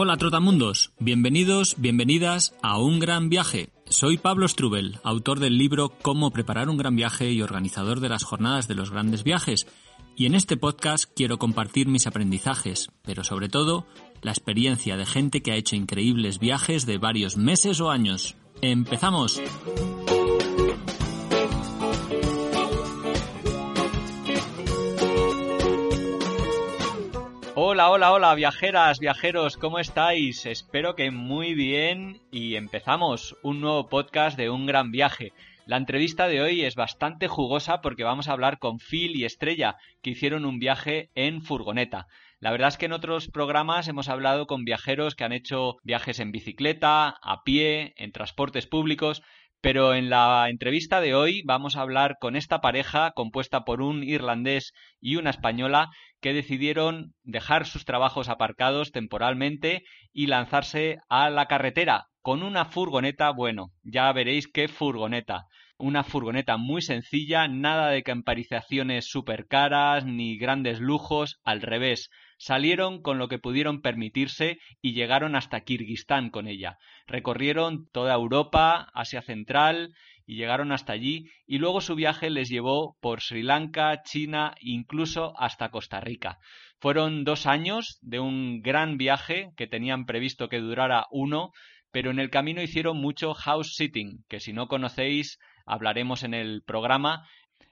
Hola Trotamundos, bienvenidos, bienvenidas a Un Gran Viaje. Soy Pablo Strubel, autor del libro Cómo preparar un gran viaje y organizador de las jornadas de los grandes viajes. Y en este podcast quiero compartir mis aprendizajes, pero sobre todo la experiencia de gente que ha hecho increíbles viajes de varios meses o años. ¡Empezamos! Hola, hola, hola, viajeras, viajeros, ¿cómo estáis? Espero que muy bien y empezamos un nuevo podcast de un gran viaje. La entrevista de hoy es bastante jugosa porque vamos a hablar con Phil y Estrella, que hicieron un viaje en furgoneta. La verdad es que en otros programas hemos hablado con viajeros que han hecho viajes en bicicleta, a pie, en transportes públicos, pero en la entrevista de hoy vamos a hablar con esta pareja compuesta por un irlandés y una española que decidieron dejar sus trabajos aparcados temporalmente y lanzarse a la carretera con una furgoneta, bueno, ya veréis qué furgoneta. Una furgoneta muy sencilla, nada de camparizaciones súper caras ni grandes lujos, al revés, salieron con lo que pudieron permitirse y llegaron hasta Kirguistán con ella. Recorrieron toda Europa, Asia Central y llegaron hasta allí y luego su viaje les llevó por Sri Lanka, China, incluso hasta Costa Rica. Fueron dos años de un gran viaje que tenían previsto que durara uno, pero en el camino hicieron mucho house sitting, que si no conocéis hablaremos en el programa,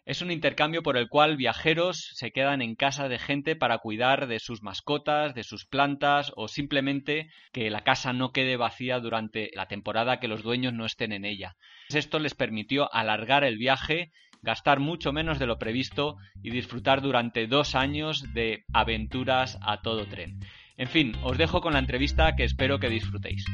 es un intercambio por el cual viajeros se quedan en casa de gente para cuidar de sus mascotas, de sus plantas o simplemente que la casa no quede vacía durante la temporada que los dueños no estén en ella. Esto les permitió alargar el viaje, gastar mucho menos de lo previsto y disfrutar durante dos años de aventuras a todo tren. En fin, os dejo con la entrevista que espero que disfrutéis.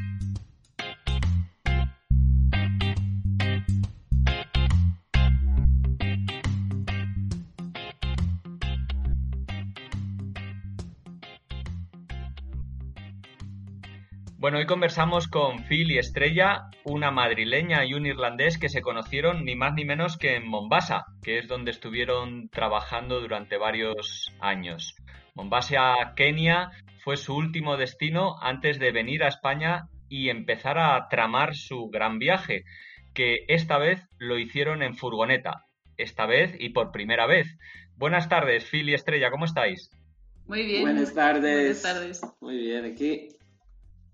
Bueno, hoy conversamos con Phil y Estrella, una madrileña y un irlandés que se conocieron ni más ni menos que en Mombasa, que es donde estuvieron trabajando durante varios años. Mombasa, Kenia, fue su último destino antes de venir a España y empezar a tramar su gran viaje, que esta vez lo hicieron en furgoneta, esta vez y por primera vez. Buenas tardes, Phil y Estrella, ¿cómo estáis? Muy bien. Buenas tardes. Buenas tardes. Muy bien, aquí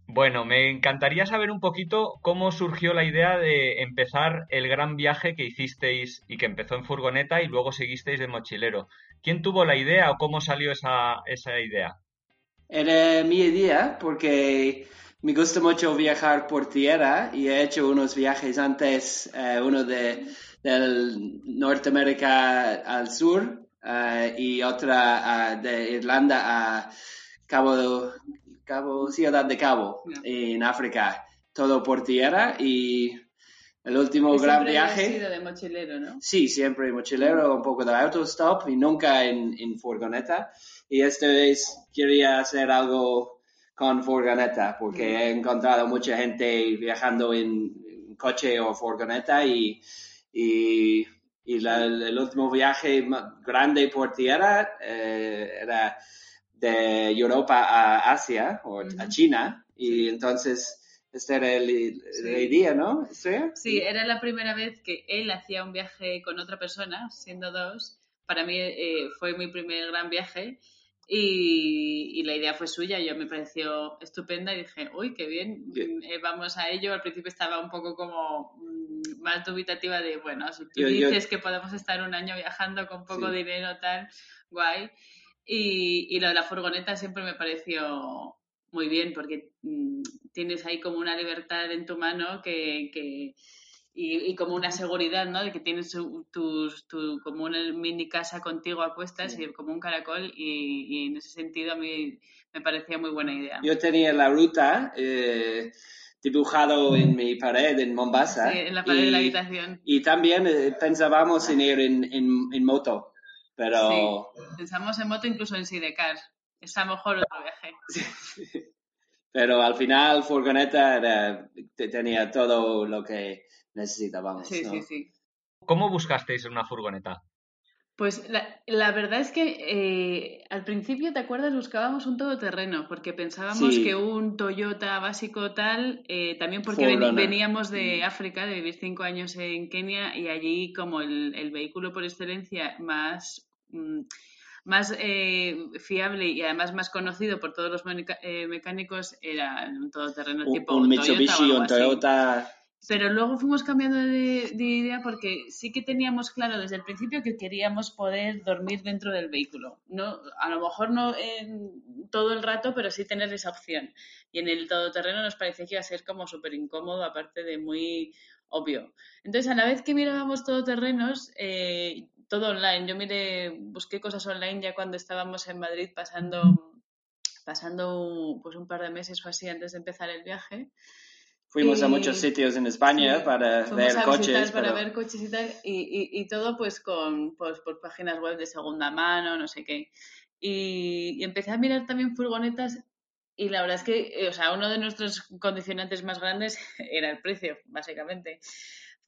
bueno, me encantaría saber un poquito cómo surgió la idea de empezar el gran viaje que hicisteis y que empezó en furgoneta y luego seguisteis de mochilero. ¿Quién tuvo la idea o cómo salió esa, esa idea? Era mi idea porque me gusta mucho viajar por tierra y he hecho unos viajes antes, eh, uno de Norteamérica al sur eh, y otra uh, de Irlanda a Cabo Cabo, Ciudad de Cabo, en África, todo por tierra y el último Y gran siempre viaje. sido de mochilero, ¿no? Sí, siempre mochilero, un poco de autostop y nunca en, en furgoneta. Y esta vez quería hacer algo con furgoneta porque he encontrado mucha gente viajando en, coche o furgoneta y, y, y la- el último viaje grande por tierra eh, era de Europa a Asia o a. China y entonces esta era el, la idea, ¿no? Estrella? Sí, era la primera vez que él hacía un viaje con otra persona, siendo dos. Para mí eh, fue mi primer gran viaje y, y la idea fue suya. Yo me pareció estupenda y dije, uy, qué bien, Bien. mm, eh, vamos a ello. Al principio estaba un poco como mm, más dubitativa de, bueno, si tú Yo- yo- dices que podemos estar un año viajando con poco Sí. dinero, tal, guay. Y, y lo de la furgoneta siempre me pareció muy bien porque mm, tienes ahí como una libertad en tu mano que, que y, como una seguridad, ¿no? De que tienes tu, tu, como una mini casa contigo a cuestas y como un caracol y, en ese sentido a mí me parecía muy buena idea. Yo tenía la ruta eh, dibujado en mi pared en Mombasa. Sí, en la pared de la habitación. Y también eh, pensábamos en ir en, en, moto, pero... Sí, pensamos en moto incluso en Sidecar. Es a lo mejor otro viaje. pero al final furgoneta tenía todo lo que necesitábamos. Sí, sí, sí. ¿Cómo buscasteis una furgoneta? Pues la, verdad es que eh, al principio, ¿te acuerdas? Buscábamos un todoterreno porque pensábamos que un Toyota básico tal, eh, también porque veníamos de mm. África, de vivir cinco años en Kenia y allí como el, vehículo por excelencia más... Mm, más eh, fiable y además más conocido por todos los mecánicos era un todoterreno tipo un Mitsubishi o un Toyota pero luego fuimos cambiando de, idea porque sí que teníamos claro desde el principio que queríamos poder dormir dentro del vehículo. No, a lo mejor no todo el rato, pero sí tener esa opción. Y en el todoterreno nos parecía que iba a ser como súper incómodo, aparte de muy obvio. Entonces, a la vez que mirábamos todoterrenos, eh, todo online. Yo miré, busqué cosas online ya cuando estábamos en Madrid pasando, pasando pues un par de meses o así antes de empezar el viaje. Fuimos a muchos sitios en España para ver coches. Para ver coches y tal, y, y, todo pues con pues, por páginas web de segunda mano, no sé qué. Y, empecé a mirar también furgonetas y la verdad es que, eh, o sea, uno de nuestros condicionantes más grandes era el precio, básicamente,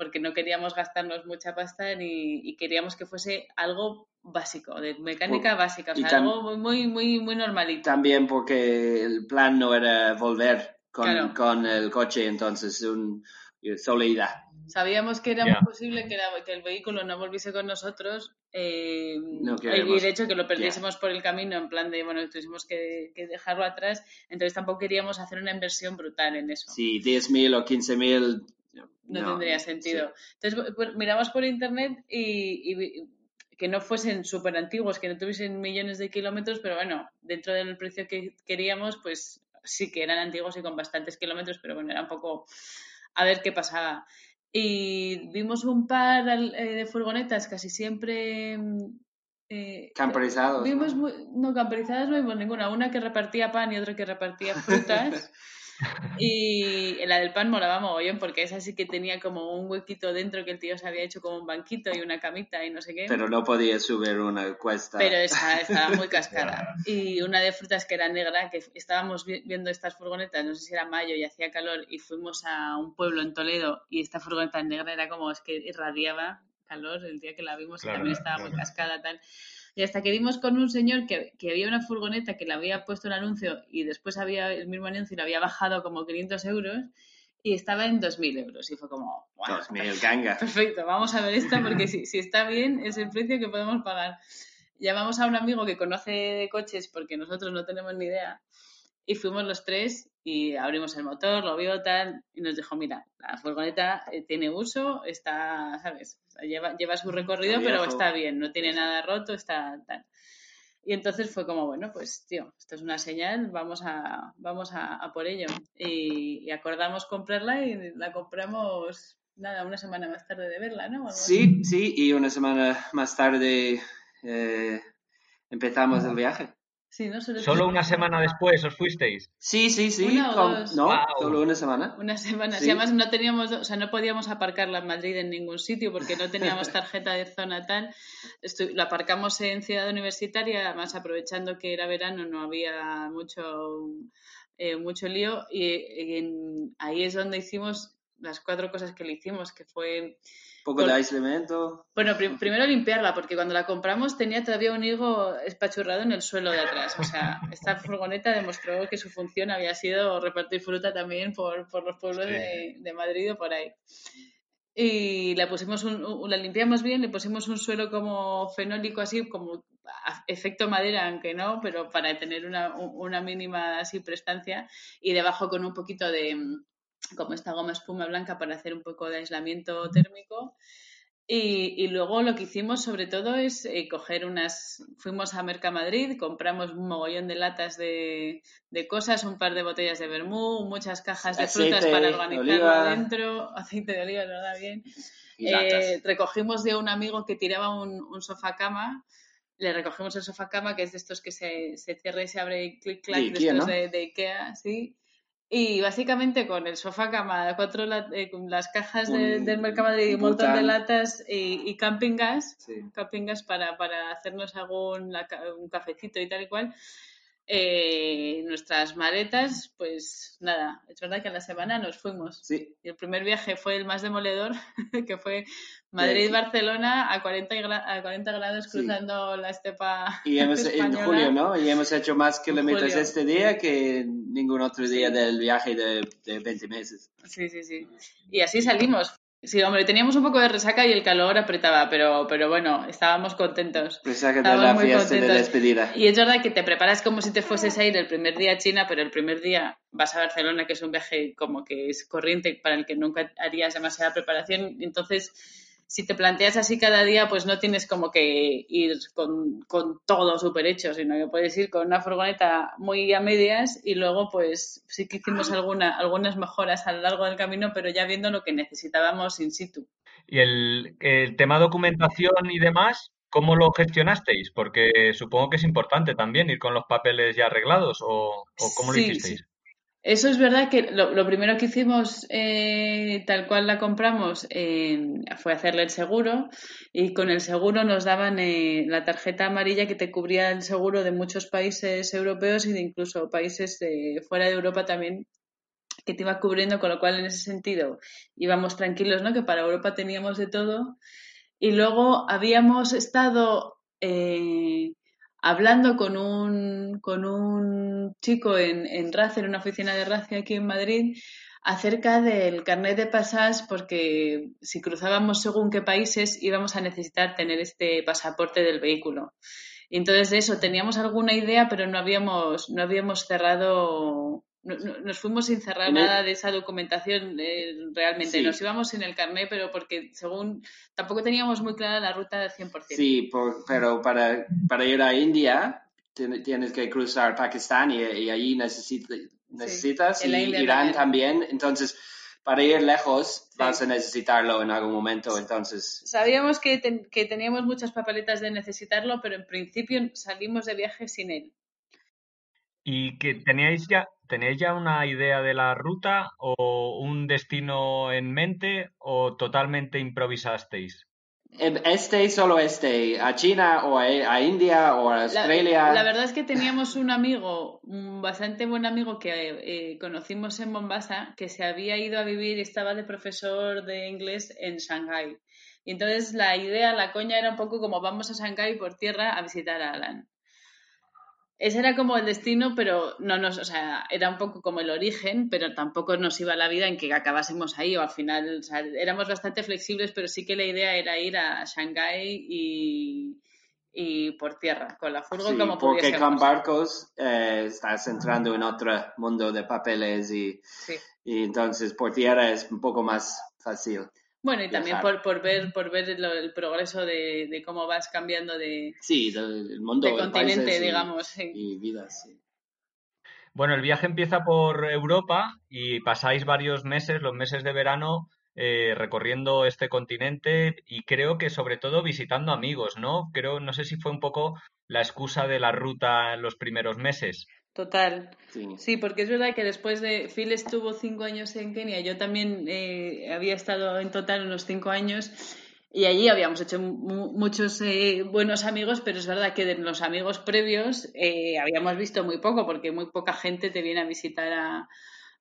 porque no queríamos gastarnos mucha pasta ni, y queríamos que fuese algo básico, de mecánica básica, o sea, algo muy, muy, muy normalito. También porque el plan no era volver con, con el coche, entonces un, solo Sabíamos que era muy posible que, que, el vehículo no volviese con nosotros eh, y de hecho que lo perdiésemos por el camino en plan de, bueno, tuviésemos que, que, dejarlo atrás, entonces tampoco queríamos hacer una inversión brutal en eso. Sí, 10.000 o 15.000 no, no, tendría sentido. Entonces pues, miramos por internet y, y que no fuesen súper antiguos, que no tuviesen millones de kilómetros, pero bueno, dentro del precio que queríamos, pues sí que eran antiguos y con bastantes kilómetros, pero bueno, era un poco a ver qué pasaba. Y vimos un par eh, de furgonetas casi siempre... Eh, camperizados. Vimos ¿no? no, camperizadas no vimos ninguna. Una que repartía pan y otra que repartía frutas. Y la del pan molaba mogollón porque esa sí que tenía como un huequito dentro que el tío se había hecho como un banquito y una camita y no sé qué. Pero no podía subir una cuesta. Pero esa estaba muy cascada. Y una de frutas que era negra, que estábamos viendo estas furgonetas, no sé si era mayo y hacía calor y fuimos a un pueblo en Toledo y esta furgoneta negra era como, es que irradiaba calor el día que la vimos y también estaba muy cascada tal. Y hasta que dimos con un señor que, que, había una furgoneta que le había puesto el anuncio y después había el mismo anuncio y le había bajado como 500 euros y estaba en 2.000 euros. Y fue como, wow, 2.000, ganga. Perfecto, vamos a ver esta porque si, si está bien es el precio que podemos pagar. Llamamos a un amigo que conoce de coches porque nosotros no tenemos ni idea y fuimos los tres y abrimos el motor, lo vio tal y nos dijo, mira, la furgoneta eh, tiene uso, está, ¿sabes? lleva, lleva su recorrido, pero está bien, no tiene nada roto, está tal. Y entonces fue como, bueno, pues tío, esto es una señal, vamos a, vamos a, por ello. Y, acordamos comprarla y la compramos, nada, una semana más tarde de verla, ¿no? Sí, sí, y una semana más tarde eh, empezamos el viaje. Solo, una semana después os fuisteis. Sí, sí, sí. No, solo una semana. Una semana. además no teníamos, o sea, no podíamos aparcarla en Madrid en ningún sitio porque no teníamos tarjeta de zona tal. la aparcamos en Ciudad Universitaria, además aprovechando que era verano, no había mucho, eh, mucho lío. Y, ahí es donde hicimos las cuatro cosas que le hicimos, que fue poco de aislamiento. Bueno, primero limpiarla, porque cuando la compramos tenía todavía un higo espachurrado en el suelo de atrás. O sea, esta furgoneta demostró que su función había sido repartir fruta también por, por los pueblos de, de, Madrid o por ahí. Y la pusimos un, la limpiamos bien, le pusimos un suelo como fenólico así, como efecto madera, aunque no, pero para tener una, una mínima así prestancia y debajo con un poquito de, como esta goma espuma blanca para hacer un poco de aislamiento térmico. Y, luego lo que hicimos sobre todo es eh, coger unas, fuimos a Mercamadrid, compramos un mogollón de latas de, cosas, un par de botellas de vermú, muchas cajas de frutas para organizarlo adentro, aceite de oliva, ¿verdad? Bien. Eh, recogimos de un amigo que tiraba un, un sofá cama le recogimos el sofá cama, que es de estos que se, se cierra y se abre y clic clac, de, estos de, Ikea, sí. Y básicamente con el sofá cama, cuatro eh, las cajas del Mercamadrid y un montón de latas y, y camping gas, camping gas para, para hacernos algún un cafecito y tal y cual. Eh, nuestras maletas, pues nada, es verdad que a la semana nos fuimos. Sí. Y el primer viaje fue el más demoledor, que fue Madrid-Barcelona a 40, a 40 grados cruzando la estepa. Y hemos, en julio, ¿no? Y hemos hecho más kilómetros este día que ningún otro día del viaje de, de 20 meses. Sí, sí, sí. Y así salimos. Sí, hombre, teníamos un poco de resaca y el calor apretaba, pero, pero bueno, estábamos contentos. Resaca de la fiesta de despedida. Y es verdad que te preparas como si te fueses a ir el primer día a China, pero el primer día vas a Barcelona, que es un viaje como que es corriente para el que nunca harías demasiada preparación. Entonces, si te planteas así cada día, pues no tienes como que ir con, todo súper hecho, sino que puedes ir con una furgoneta muy a medias y luego pues sí que hicimos alguna, algunas mejoras a lo largo del camino, pero ya viendo lo que necesitábamos in situ. Y el, tema documentación y demás, ¿cómo lo gestionasteis? Porque supongo que es importante también ir con los papeles ya arreglados o, cómo lo hicisteis. Eso es verdad que lo, primero que hicimos, eh, tal cual la compramos, eh, fue hacerle el seguro y con el seguro nos daban eh, la tarjeta amarilla que te cubría el seguro de muchos países europeos y de incluso países fuera de Europa también que te iba cubriendo, con lo cual en ese sentido íbamos tranquilos, ¿no? Que para Europa teníamos de todo. Y luego habíamos estado hablando con un, con un chico en, en en una oficina de RACE aquí en Madrid, acerca del carnet de pasas, porque si cruzábamos según qué países íbamos a necesitar tener este pasaporte del vehículo. Entonces de eso teníamos alguna idea, pero no habíamos, no habíamos cerrado nos fuimos sin cerrar nada de esa documentación eh, realmente. Nos íbamos sin el carnet, pero porque según tampoco teníamos muy clara la ruta del 100%. Sí, pero para, para ir a India tienes que cruzar Pakistán y, y allí necesitas, y Irán también. Entonces, para ir lejos vas a necesitarlo en algún momento, entonces... Sabíamos que, que teníamos muchas papeletas de necesitarlo, pero en principio salimos de viaje sin él. ¿Y que teníais ya, tenéis ya una idea de la ruta o un destino en mente o totalmente improvisasteis? Este solo este, a China o a, India o a Australia. La, verdad es que teníamos un amigo, un bastante buen amigo que eh, conocimos en Mombasa, que se había ido a vivir y estaba de profesor de inglés en Shanghai. Y entonces la idea, la coña era un poco como vamos a Shanghai por tierra a visitar a Alan ese era como el destino, pero no nos, o sea, era un poco como el origen, pero tampoco nos iba la vida en que acabásemos ahí o al final, o sea, éramos bastante flexibles, pero sí que la idea era ir a Shanghái y, y por tierra, con la furgo como porque con barcos eh, estás entrando en otro mundo de papeles y, y entonces por tierra es un poco más fácil. Bueno, y también por, por ver por ver el, progreso de, cómo vas cambiando de, sí, del mundo, de continente, digamos. Y vidas, sí. Bueno, el viaje empieza por Europa y pasáis varios meses, los meses de verano, eh, recorriendo este continente y creo que sobre todo visitando amigos, ¿no? Creo, no sé si fue un poco la excusa de la ruta en los primeros meses. Total. Sí. porque es verdad que después de Phil estuvo cinco años en Kenia, yo también eh, había estado en total unos cinco años y allí habíamos hecho muchos eh, buenos amigos, pero es verdad que de los amigos previos eh, habíamos visto muy poco porque muy poca gente te viene a visitar a,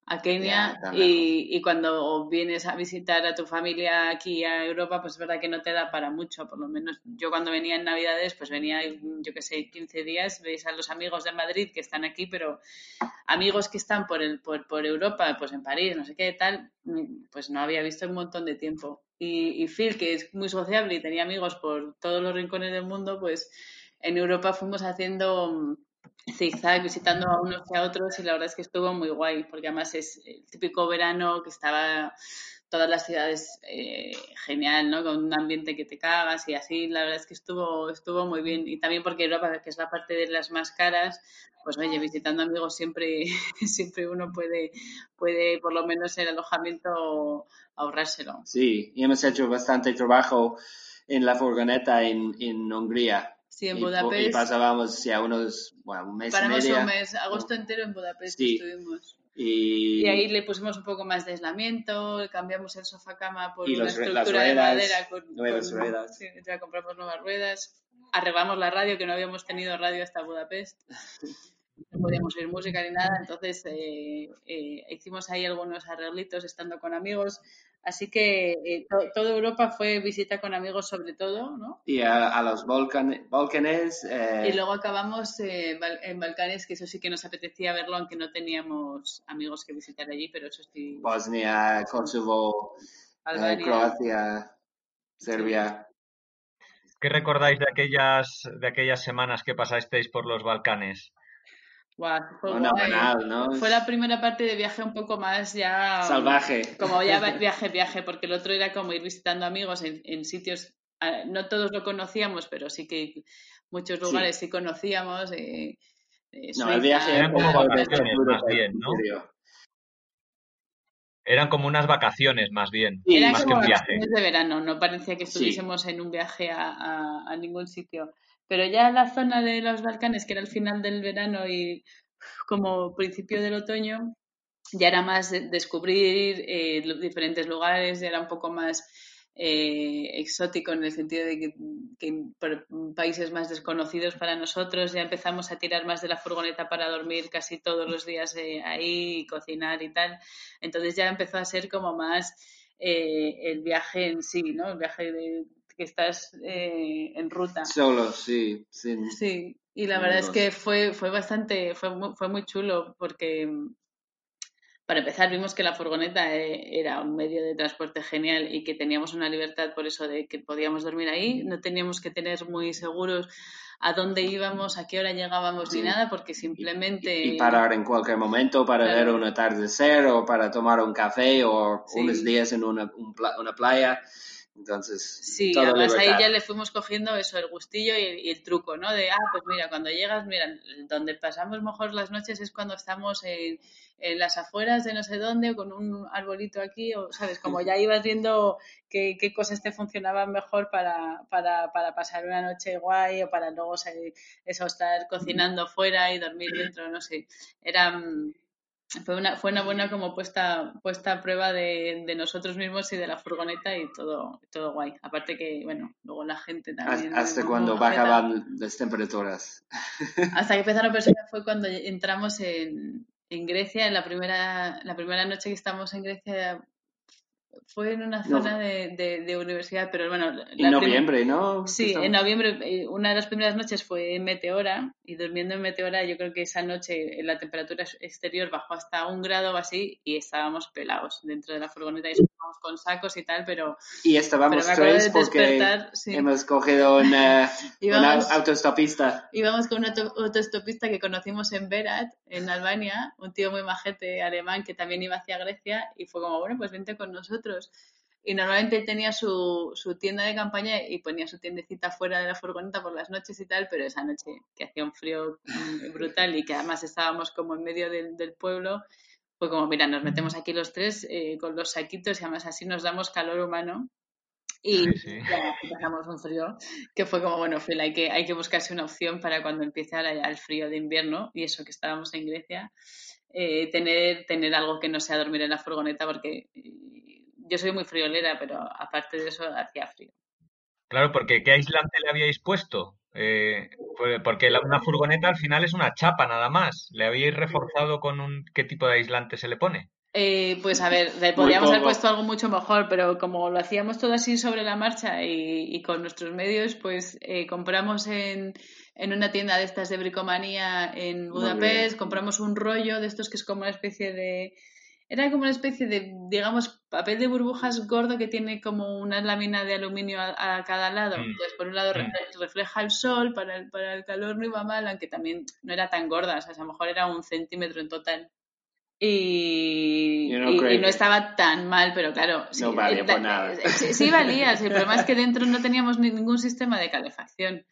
a Kenia y, y, cuando vienes a visitar a tu familia aquí a Europa, pues es verdad que no te da para mucho, por lo menos yo cuando venía en Navidades, pues venía, yo que sé, 15 días, veis a los amigos de Madrid que están aquí, pero amigos que están por, el, por, por Europa, pues en París, no sé qué tal, pues no había visto un montón de tiempo. Y, y Phil, que es muy sociable y tenía amigos por todos los rincones del mundo, pues en Europa fuimos haciendo visitando a unos y a otros y la verdad es que estuvo muy guay porque además es el típico verano que estaba todas las ciudades eh, genial, ¿no? Con un ambiente que te cagas y así, la verdad es que estuvo, estuvo muy bien. Y también porque Europa, que es la parte de las más caras, pues oye, visitando amigos siempre, siempre uno puede, puede por lo menos el alojamiento ahorrárselo. Sí, y hemos hecho bastante trabajo en la furgoneta en, en Hungría. Sí, en Y- Budapest. Y pasábamos ya unos, bueno, un mes y Paramos medio. un mes, agosto entero en Budapest Sí. estuvimos. Y, Y ahí le pusimos un poco más de aislamiento, cambiamos el sofá cama por Y una los estructura las de ruedas, madera con, nuevas con- ruedas. sí, ya compramos nuevas ruedas, arreglamos la radio, que no habíamos tenido radio hasta Budapest. No podíamos oír música ni nada, entonces eh, eh, hicimos ahí algunos arreglitos estando con amigos. Así que eh, to- toda Europa fue visita con amigos sobre todo, ¿no? y a, a los Balcan- Balcanes. eh, Y luego acabamos eh, Bal- en Balcanes, que eso sí que nos apetecía verlo, aunque no teníamos amigos que visitar allí, pero eso sí. Bosnia, Kosovo, eh. Croacia, Serbia. ¿Qué recordáis de aquellas, de aquellas semanas que pasasteis por los Balcanes? Guau, fue Una guay. banal, ¿no? Fue la primera parte de viaje un poco más ya... Salvaje. Como ya viaje, viaje, porque el otro era como ir visitando amigos en, en sitios... ah, No todos lo conocíamos, pero sí que muchos lugares sí, conocíamos. eh, eh, No, el viaje Eran como vacaciones, más bien, en ¿no? Eran como unas vacaciones, más bien, Sí, Era más que un viaje. de verano, no parecía que Sí. estuviésemos en un viaje a, a- a ningún sitio. Pero ya la zona de los Balcanes, que era el final del verano y como principio del otoño, ya era más de- descubrir eh, diferentes lugares, ya era un poco más eh, exótico en el sentido de que, países más desconocidos para nosotros ya empezamos a tirar más de la furgoneta para dormir casi todos los días eh, ahí y cocinar y tal. Entonces ya empezó a ser como más eh, el viaje en sí, ¿no? El viaje de que estás eh, en ruta. Solo, sí. Sin, Sí, y la verdad es que fue, fue bastante, fue fue muy chulo porque para empezar vimos que la furgoneta eh, era un medio de transporte genial y que teníamos una libertad por eso de que podíamos dormir ahí, no teníamos que tener muy seguros a dónde íbamos, a qué hora llegábamos ni nada porque simplemente y parar en cualquier momento para Claro. ver un atardecer o para tomar un café o Sí. unos días en una, un pla- una playa. Entonces, Sí, además ahí ya le fuimos cogiendo eso, el gustillo y el, y el truco, ¿no? De, ah, pues mira, cuando llegas, mira, donde pasamos mejor las noches es cuando estamos en, en las afueras de no sé dónde o con un arbolito aquí, o, ¿sabes? Como ya ibas viendo qué, qué cosas te funcionaban mejor para, para, para pasar una noche guay o para luego salir- eso, estar cocinando fuera y dormir dentro, no sé. Era... fue una, fue una buena como puesta, puesta a prueba de, de nosotros mismos y de la furgoneta y todo, todo guay. Aparte que, bueno, luego la gente también. Hasta majeta. bajaban las temperaturas. Hasta que empezaron a persona fue cuando entramos en, en Grecia, en la primera, la primera noche que estamos en Grecia fue en una No. zona de, de, de universidad, pero bueno, En noviembre, ¿no? Sí, en noviembre, eh, una de las primeras noches fue en Meteora y durmiendo en Meteora yo creo que esa noche eh, la temperatura ex- exterior bajó hasta un grado o así y estábamos pelados dentro de la furgoneta y estábamos con sacos y tal, pero, Y pero estábamos acuerdo tres de porque sí. hemos cogido una, Íbamos- una autostopista. Íbamos con un auto- autoestopista que conocimos en Berat, en Albania, un tío muy majete alemán que también iba hacia Grecia y fue como, bueno, pues vente con nosotros. Y normalmente tenía su, su tienda de campaña y ponía su tiendecita fuera de la furgoneta por las noches y tal, pero esa noche que hacía un frío mm, brutal y que además estábamos como en medio del, del pueblo, fue como, mira, nos metemos aquí los tres eh, con los saquitos y además así nos damos calor humano. Y Sí, sí. ya pasamos un frío que fue como, bueno, Phil, hay que, hay que buscarse una opción para cuando empiece ahora ya el frío de invierno y eso que estábamos en Grecia, eh, tener, tener algo que no sea dormir en la furgoneta porque eh, yo soy muy friolera, pero aparte de eso hacía frío. Claro, porque ¿qué aislante le habíais puesto? Eh, porque la- una furgoneta al final es una chapa nada más. ¿Le habíais reforzado con un qué tipo de aislante se le pone? Eh, pues a ver, le podríamos haber puesto algo mucho mejor, pero como lo hacíamos todo así sobre la marcha y, y con nuestros medios, pues eh, compramos en, en una tienda de estas de bricomanía en Budapest, compramos un rollo de estos que es como una especie de... Era como una especie de, digamos, papel de burbujas gordo que tiene como una lámina de aluminio a, a cada lado. Mm. Entonces, por un lado Mm. refleja el sol, para el, para el calor no iba mal, aunque también no era tan gorda, o sea, a lo mejor era un centímetro en total. Y, no y, no estaba tan mal, pero claro. no valía por nada. Sí, valía. el problema es que dentro no teníamos ningún sistema de calefacción.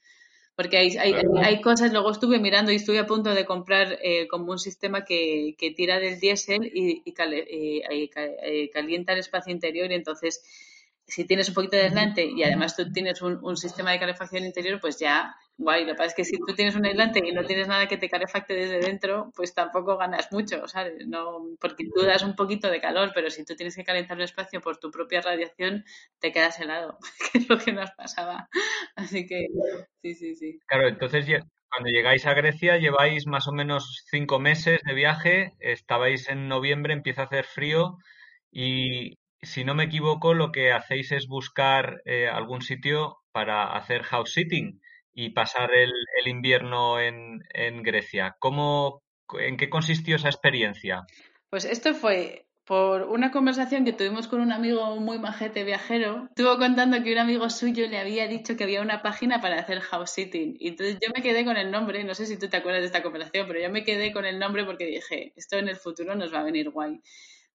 Porque hay, hay, hay, cosas, luego estuve mirando y estuve a punto de comprar eh, como un sistema que, que tira del diésel y, y, y, calienta el espacio interior y entonces si tienes un poquito de aislante y además tú tienes un, un, sistema de calefacción interior, pues ya, guay. Lo que pasa es que si tú tienes un aislante y no tienes nada que te calefacte desde dentro, pues tampoco ganas mucho, ¿sabes? No, porque tú das un poquito de calor, pero si tú tienes que calentar un espacio por tu propia radiación, te quedas helado, que es lo que nos pasaba. Así que, sí, sí, sí. Claro, entonces cuando llegáis a Grecia lleváis más o menos cinco meses de viaje, estabais en noviembre, empieza a hacer frío y, si no me equivoco, lo que hacéis es buscar eh, algún sitio para hacer house sitting y pasar el, invierno en, en, Grecia. ¿Cómo, ¿En qué consistió esa experiencia? Pues esto fue por una conversación que tuvimos con un amigo muy majete viajero. Estuvo contando que un amigo suyo le había dicho que había una página para hacer house sitting. Y entonces yo me quedé con el nombre, no sé si tú te acuerdas de esta conversación, pero yo me quedé con el nombre porque dije, esto en el futuro nos va a venir guay.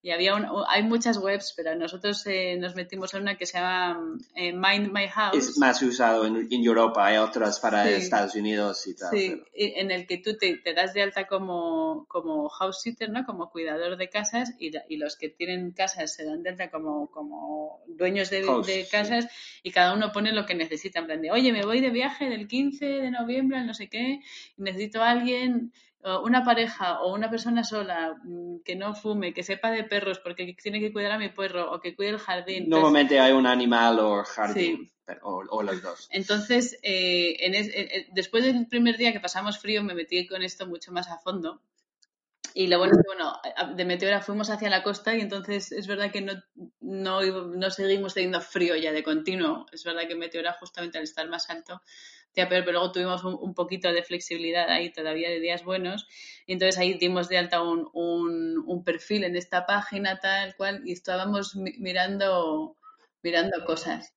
Y había hay muchas webs, pero nosotros eh, nos metimos en una que se llama eh, Mind My House. Es más usado en, Europa, hay otras para Estados Unidos y tal. Sí, en el que tú te, te, das de alta como, como house sitter, ¿no? Como cuidador de casas y, y, los que tienen casas se dan de alta como, como dueños de, de casas y cada uno pone lo que necesita. En plan de, oye, me voy de viaje del 15 de noviembre no sé qué necesito a alguien una pareja o una persona sola mm, que no fume, que sepa de perros porque tiene que cuidar a mi perro o que cuide el jardín. Normalmente hay un animal o jardín. O, los dos. Entonces, eh, en después del primer día que pasamos frío, me metí con esto mucho más a fondo. Y lo bueno bueno, de Meteora fuimos hacia la costa y entonces es verdad que no, no, no seguimos teniendo frío ya de continuo. Es verdad que Meteora, justamente al estar más alto, pero, luego tuvimos un, poquito de flexibilidad ahí todavía de días buenos. Y entonces ahí dimos de alta un, perfil en esta página tal cual y estábamos mirando, mirando cosas.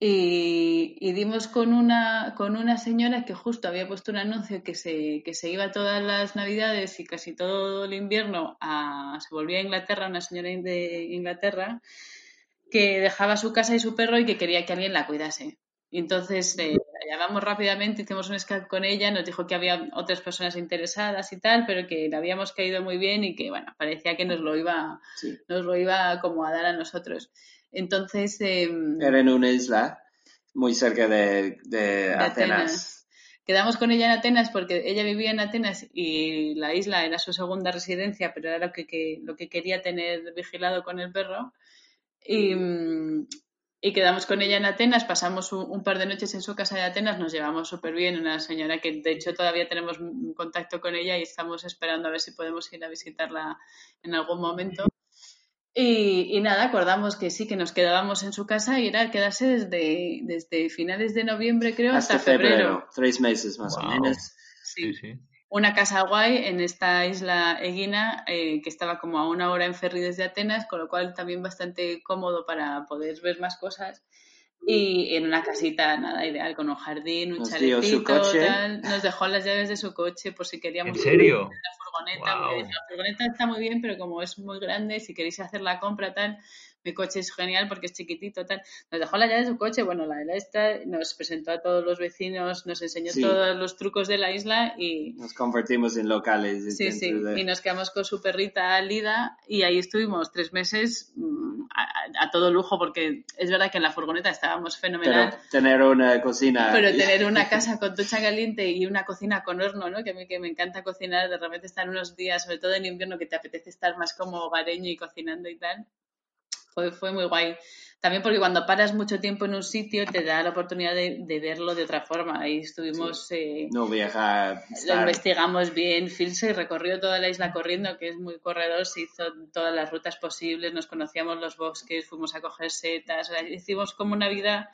Y, y, dimos con una, con una señora que justo había puesto un anuncio que se, que se iba todas las navidades y casi todo el invierno a, se volvía a Inglaterra, una señora de Inglaterra, que dejaba su casa y su perro y que quería que alguien la cuidase. Entonces eh, la llamamos rápidamente, hicimos un Skype con ella, nos dijo que había otras personas interesadas y tal, pero que le habíamos caído muy bien y que, bueno, parecía que nos lo iba, nos lo iba como a dar a nosotros. Entonces... Em, Era en una isla muy cerca de, de, Atenas. Quedamos con ella en Atenas porque ella vivía en Atenas y la isla era su segunda residencia, pero era lo que, que lo que quería tener vigilado con el perro. Y, y quedamos con ella en Atenas, pasamos un, par de noches en su casa de Atenas, nos llevamos súper bien, una señora que de hecho todavía tenemos contacto con ella y estamos esperando a ver si podemos ir a visitarla en algún momento. Y, nada, acordamos que sí, que nos quedábamos en su casa y era quedarse desde, desde finales de noviembre, creo, hasta, febrero. Tres meses más o menos. sí. sí una casa guay en esta isla Egina eh, que estaba como a una hora en ferry desde Atenas, con lo cual también bastante cómodo para poder ver más cosas. Y en una casita, nada, ideal, con un jardín, un chalecito, tal. Nos dejó las llaves de su coche por si queríamos... ¿En serio? La furgoneta. La furgoneta está muy bien, pero como es muy grande, si queréis hacer la compra, tal, mi coche es genial porque es chiquitito, tal. Nos dejó la llave de su coche, bueno, la de la esta, nos presentó a todos los vecinos, nos enseñó todos los trucos de la isla y... Nos convertimos en locales. Sí, sí, y nos quedamos con su perrita Lida y ahí estuvimos tres meses mm, a, todo lujo porque es verdad que en la furgoneta estábamos fenomenal. Pero tener una cocina... Pero tener una casa con ducha caliente y una cocina con horno, ¿no? Que a mí que me encanta cocinar, de repente estar unos días, sobre todo en invierno, que te apetece estar más como hogareño y cocinando y tal fue, muy guay. También porque cuando paras mucho tiempo en un sitio te da la oportunidad de, verlo de otra forma. Ahí estuvimos... Eh, no viajar. Lo investigamos bien. Phil se recorrió toda la isla corriendo, que es muy corredor, se hizo todas las rutas posibles, nos conocíamos los bosques, fuimos a coger setas. hicimos como una vida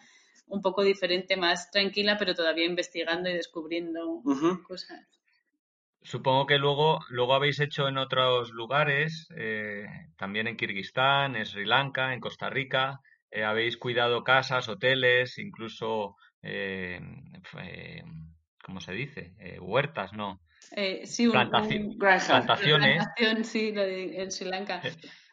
un poco diferente, más tranquila, pero todavía investigando y descubriendo cosas. Supongo que luego, luego habéis hecho en otros lugares, eh, también en Kirguistán, en Sri Lanka, en Costa Rica, eh, habéis cuidado casas, hoteles, incluso, eh, ¿cómo se dice? huertas, ¿no? sí, un, plantaciones. sí, en Sri Lanka.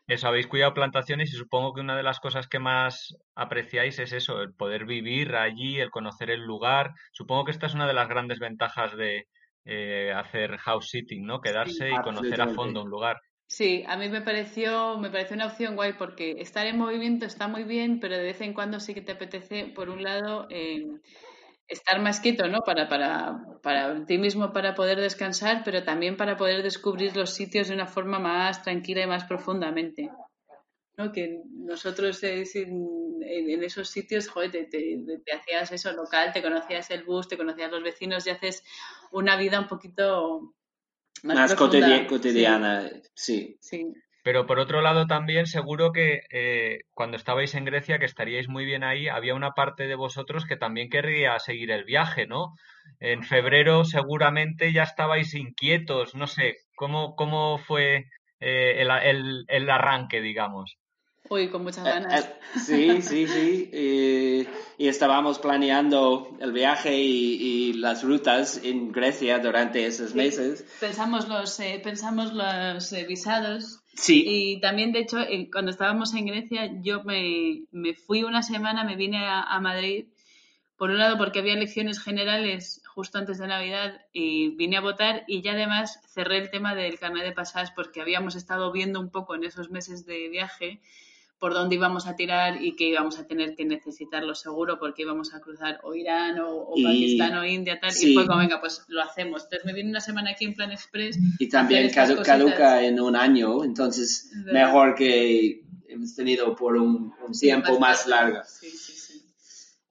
eso, habéis cuidado plantaciones y supongo que una de las cosas que más apreciáis es eso, el poder vivir allí, el conocer el lugar. Supongo que esta es una de las grandes ventajas de eh, hacer house sitting, ¿no? Quedarse y conocer a fondo un lugar. Sí, a mí me pareció, me pareció una opción guay porque estar en movimiento está muy bien, pero de vez en cuando sí que te apetece, por un lado, eh, estar más quieto, ¿no? Para, para, para ti mismo, para poder descansar, pero también para poder descubrir los sitios de una forma más tranquila y más profundamente. ¿No? Que nosotros en, esos sitios, joder, te, te, hacías eso local, te conocías el bus, te conocías los vecinos y haces una vida un poquito más, cotidiana, sí. sí. Pero por otro lado también seguro que eh, cuando estabais en Grecia, que estaríais muy bien ahí, había una parte de vosotros que también querría seguir el viaje, ¿no? En febrero seguramente ya estabais inquietos, no sé, ¿cómo, cómo fue eh, el, el, el arranque, digamos? Uy, con muchas eh, ganas. Eh, sí, sí, sí. Y, estábamos planeando el viaje y, las rutas en Grecia durante esos meses. Pensamos los, eh, pensamos los visados. Sí. Y también, de hecho, cuando estábamos en Grecia, yo me, me fui una semana, me vine a, a, Madrid. Por un lado, porque había elecciones generales justo antes de Navidad y vine a votar y ya además cerré el tema del carnet de pasajes porque habíamos estado viendo un poco en esos meses de viaje por dónde íbamos a tirar y que íbamos a tener que necesitarlo seguro porque íbamos a cruzar o Irán o, Pakistán o India tal. Y fue como venga pues lo hacemos entonces me vine una semana aquí en plan express y también caduca en un año entonces mejor que hemos tenido por un, tiempo más, largo. sí,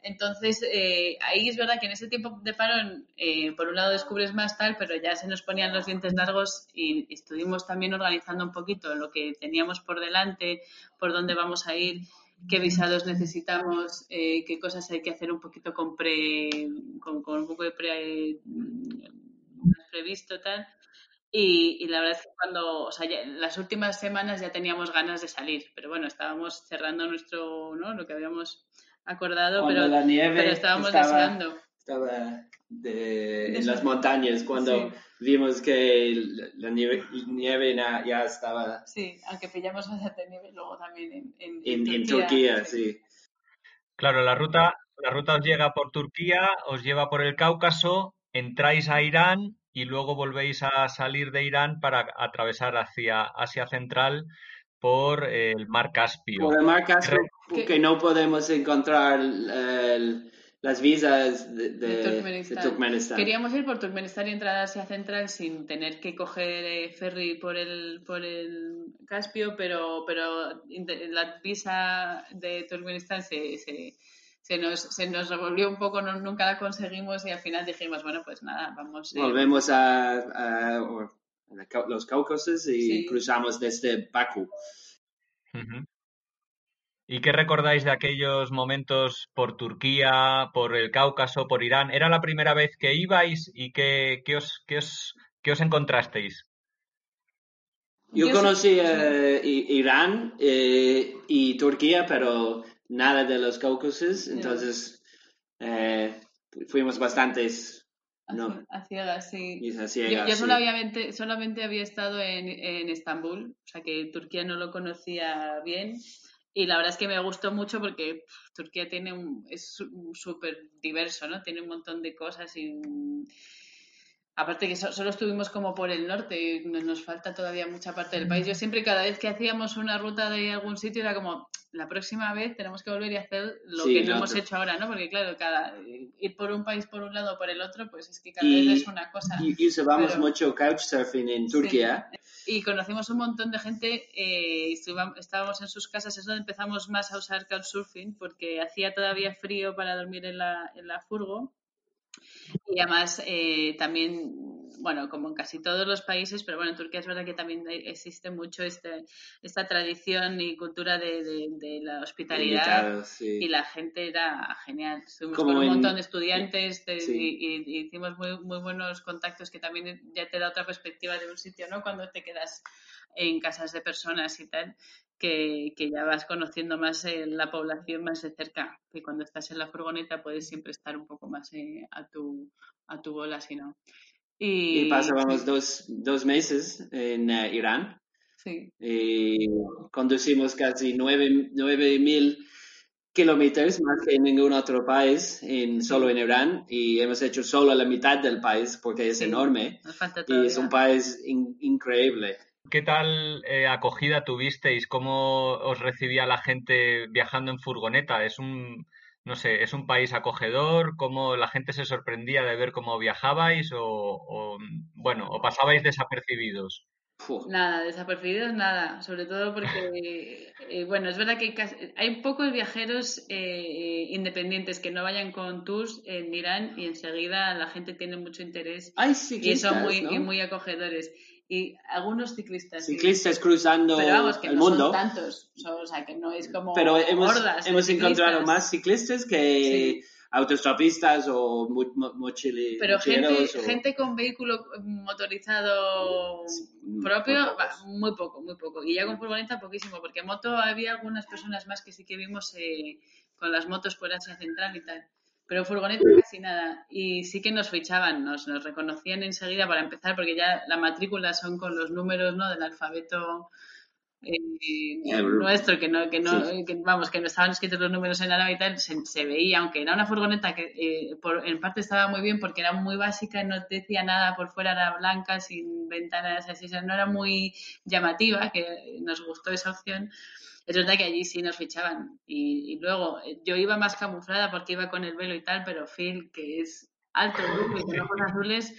entonces, eh, ahí es verdad que en ese tiempo de parón, eh, por un lado descubres más tal, pero ya se nos ponían los dientes largos y estuvimos también organizando un poquito lo que teníamos por delante, por dónde vamos a ir, qué visados necesitamos, eh, qué cosas hay que hacer un poquito con, pre, con, un poco de pre, previsto tal. Y, la verdad es que cuando, o sea, en las últimas semanas ya teníamos ganas de salir, pero bueno, estábamos cerrando nuestro, ¿no? Lo que habíamos acordado, pero, la nieve pero estábamos deseando. Estaba en las montañas cuando vimos que la nieve, nieve, ya estaba. Sí, aunque pillamos bastante nieve luego también en, en, Turquía. sí. Claro, la ruta, la ruta os llega por Turquía, os lleva por el Cáucaso, entráis a Irán y luego volvéis a salir de Irán para atravesar hacia Asia Central por el Mar Caspio. Por el Mar Caspio, porque no podemos encontrar las visas de, Turkmenistán. Queríamos ir por Turkmenistán y entrar a Asia Central sin tener que coger eh, ferry por el, por el Caspio, pero, pero la visa de Turkmenistán se, se, se, nos, se nos revolvió un poco, nunca la conseguimos y al final dijimos, bueno, pues nada, vamos. Eh, Volvemos a los Cáucasos y cruzamos desde Bakú. ¿Y qué recordáis de aquellos momentos por Turquía, por el Cáucaso, por Irán? ¿Era la primera vez que ibais y qué, os, os, os encontrasteis? Yo conocí eh, Irán eh, y Turquía, pero nada de los Cáucasos, entonces eh, fuimos bastantes no. A ciegas, sí. yo, solamente, solamente había estado en, en Estambul, o sea que Turquía no lo conocía bien. Y la verdad es que me gustó mucho porque Turquía tiene un, es súper diverso, ¿no? Tiene un montón de cosas y aparte que solo estuvimos como por el norte, nos falta todavía mucha parte del país. Yo siempre, cada vez que hacíamos una ruta de algún sitio, era como, la próxima vez tenemos que volver y hacer lo que no hemos hecho ahora, ¿no? Porque claro, cada ir por un país por un lado o por el otro, pues es que cada vez es una cosa. Y, usamos mucho couchsurfing en Turquía. Y conocimos un montón de gente, eh, estábamos en sus casas, es donde empezamos más a usar couchsurfing, porque hacía todavía frío para dormir en la, en la furgo y además, eh, también, bueno, como en casi todos los países, pero bueno, en Turquía es verdad que también existe mucho este, esta tradición y cultura de, la hospitalidad. Y la gente era genial. Estuvimos con un montón de estudiantes y, hicimos muy, muy buenos contactos que también ya te da otra perspectiva de un sitio, ¿no? Cuando te quedas en casas de personas y tal que, ya vas conociendo más eh, la población más de cerca, que cuando estás en la furgoneta puedes siempre estar un poco más eh, a, tu, a tu bola, si no. Y, pasábamos dos, dos, meses en eh, Irán. Sí. Y conducimos casi 9 mil kilómetros más que en ningún otro país, en, solo en Irán, y hemos hecho solo la mitad del país porque es Sí, enorme Nos falta y es un país in- increíble. ¿Qué tal eh, acogida tuvisteis? ¿Cómo os recibía la gente viajando en furgoneta? ¿Es un, no sé, es un país acogedor? ¿Cómo la gente se sorprendía de ver cómo viajabais? O, o, bueno, o pasabais desapercibidos? Nada, desapercibidos nada, sobre todo porque, eh, bueno, es verdad que hay, pocos viajeros eh, independientes que no vayan con tours en Irán y enseguida la gente tiene mucho interés Hay y son muy, ¿no? y muy acogedores. Y algunos ciclistas, sí. Ciclistas cruzando pero vamos, que el no mundo. son tantos, son- o sea, que no es como Pero hemos, hemos encontrado más ciclistas que autostopistas o mo- mo- mochile- Pero gente, mochileros o- gente con vehículo motorizado propio, va, muy poco, muy poco. Y ya con furgoneta poquísimo, porque moto había algunas personas más que sí que vimos eh, con las motos por Asia Central y tal. Pero furgoneta casi nada. Y sí que nos fichaban, nos, nos reconocían enseguida para empezar, porque ya la matrícula son con los números ¿no? del alfabeto eh, nuestro, que no, que no, sí. que, vamos, que no estaban escritos los números en árabe y tal, se, se veía, aunque era una furgoneta que eh, por, en parte estaba muy bien porque era muy básica, no decía nada por fuera, era blanca, sin ventanas así, o sea, no era muy llamativa, que nos gustó esa opción. Es verdad que allí sí nos fichaban. Y, y luego eh, yo iba más camuflada porque iba con el velo y tal, pero Phil, que es alto, rubio y con ojos azules,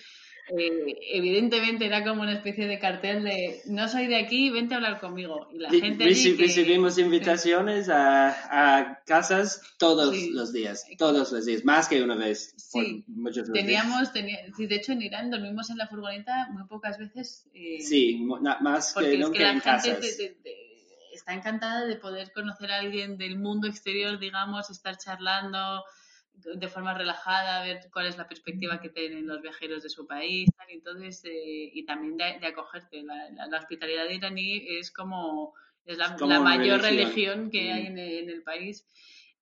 eh, evidentemente era como una especie de cartel de no soy de aquí, vente a hablar conmigo. Y la gente reci- que- Recibimos invitaciones a, a casas todos Sí. los días, todos los días, más que una vez. Sí. muchos. Teníamos, tenía, sí, de hecho en Irán dormimos en la furgoneta muy pocas veces. eh, Sí, más que es nunca que la en gente casas. te- te- te- está encantada de poder conocer a alguien del mundo exterior, digamos, estar charlando de forma relajada, ver cuál es la perspectiva que tienen los viajeros de su país, tal, entonces, eh, y también de, de acogerte. La, la- la hospitalidad iraní es como, es la, como la una mayor religión. religión, que Mm. hay en el, en el país.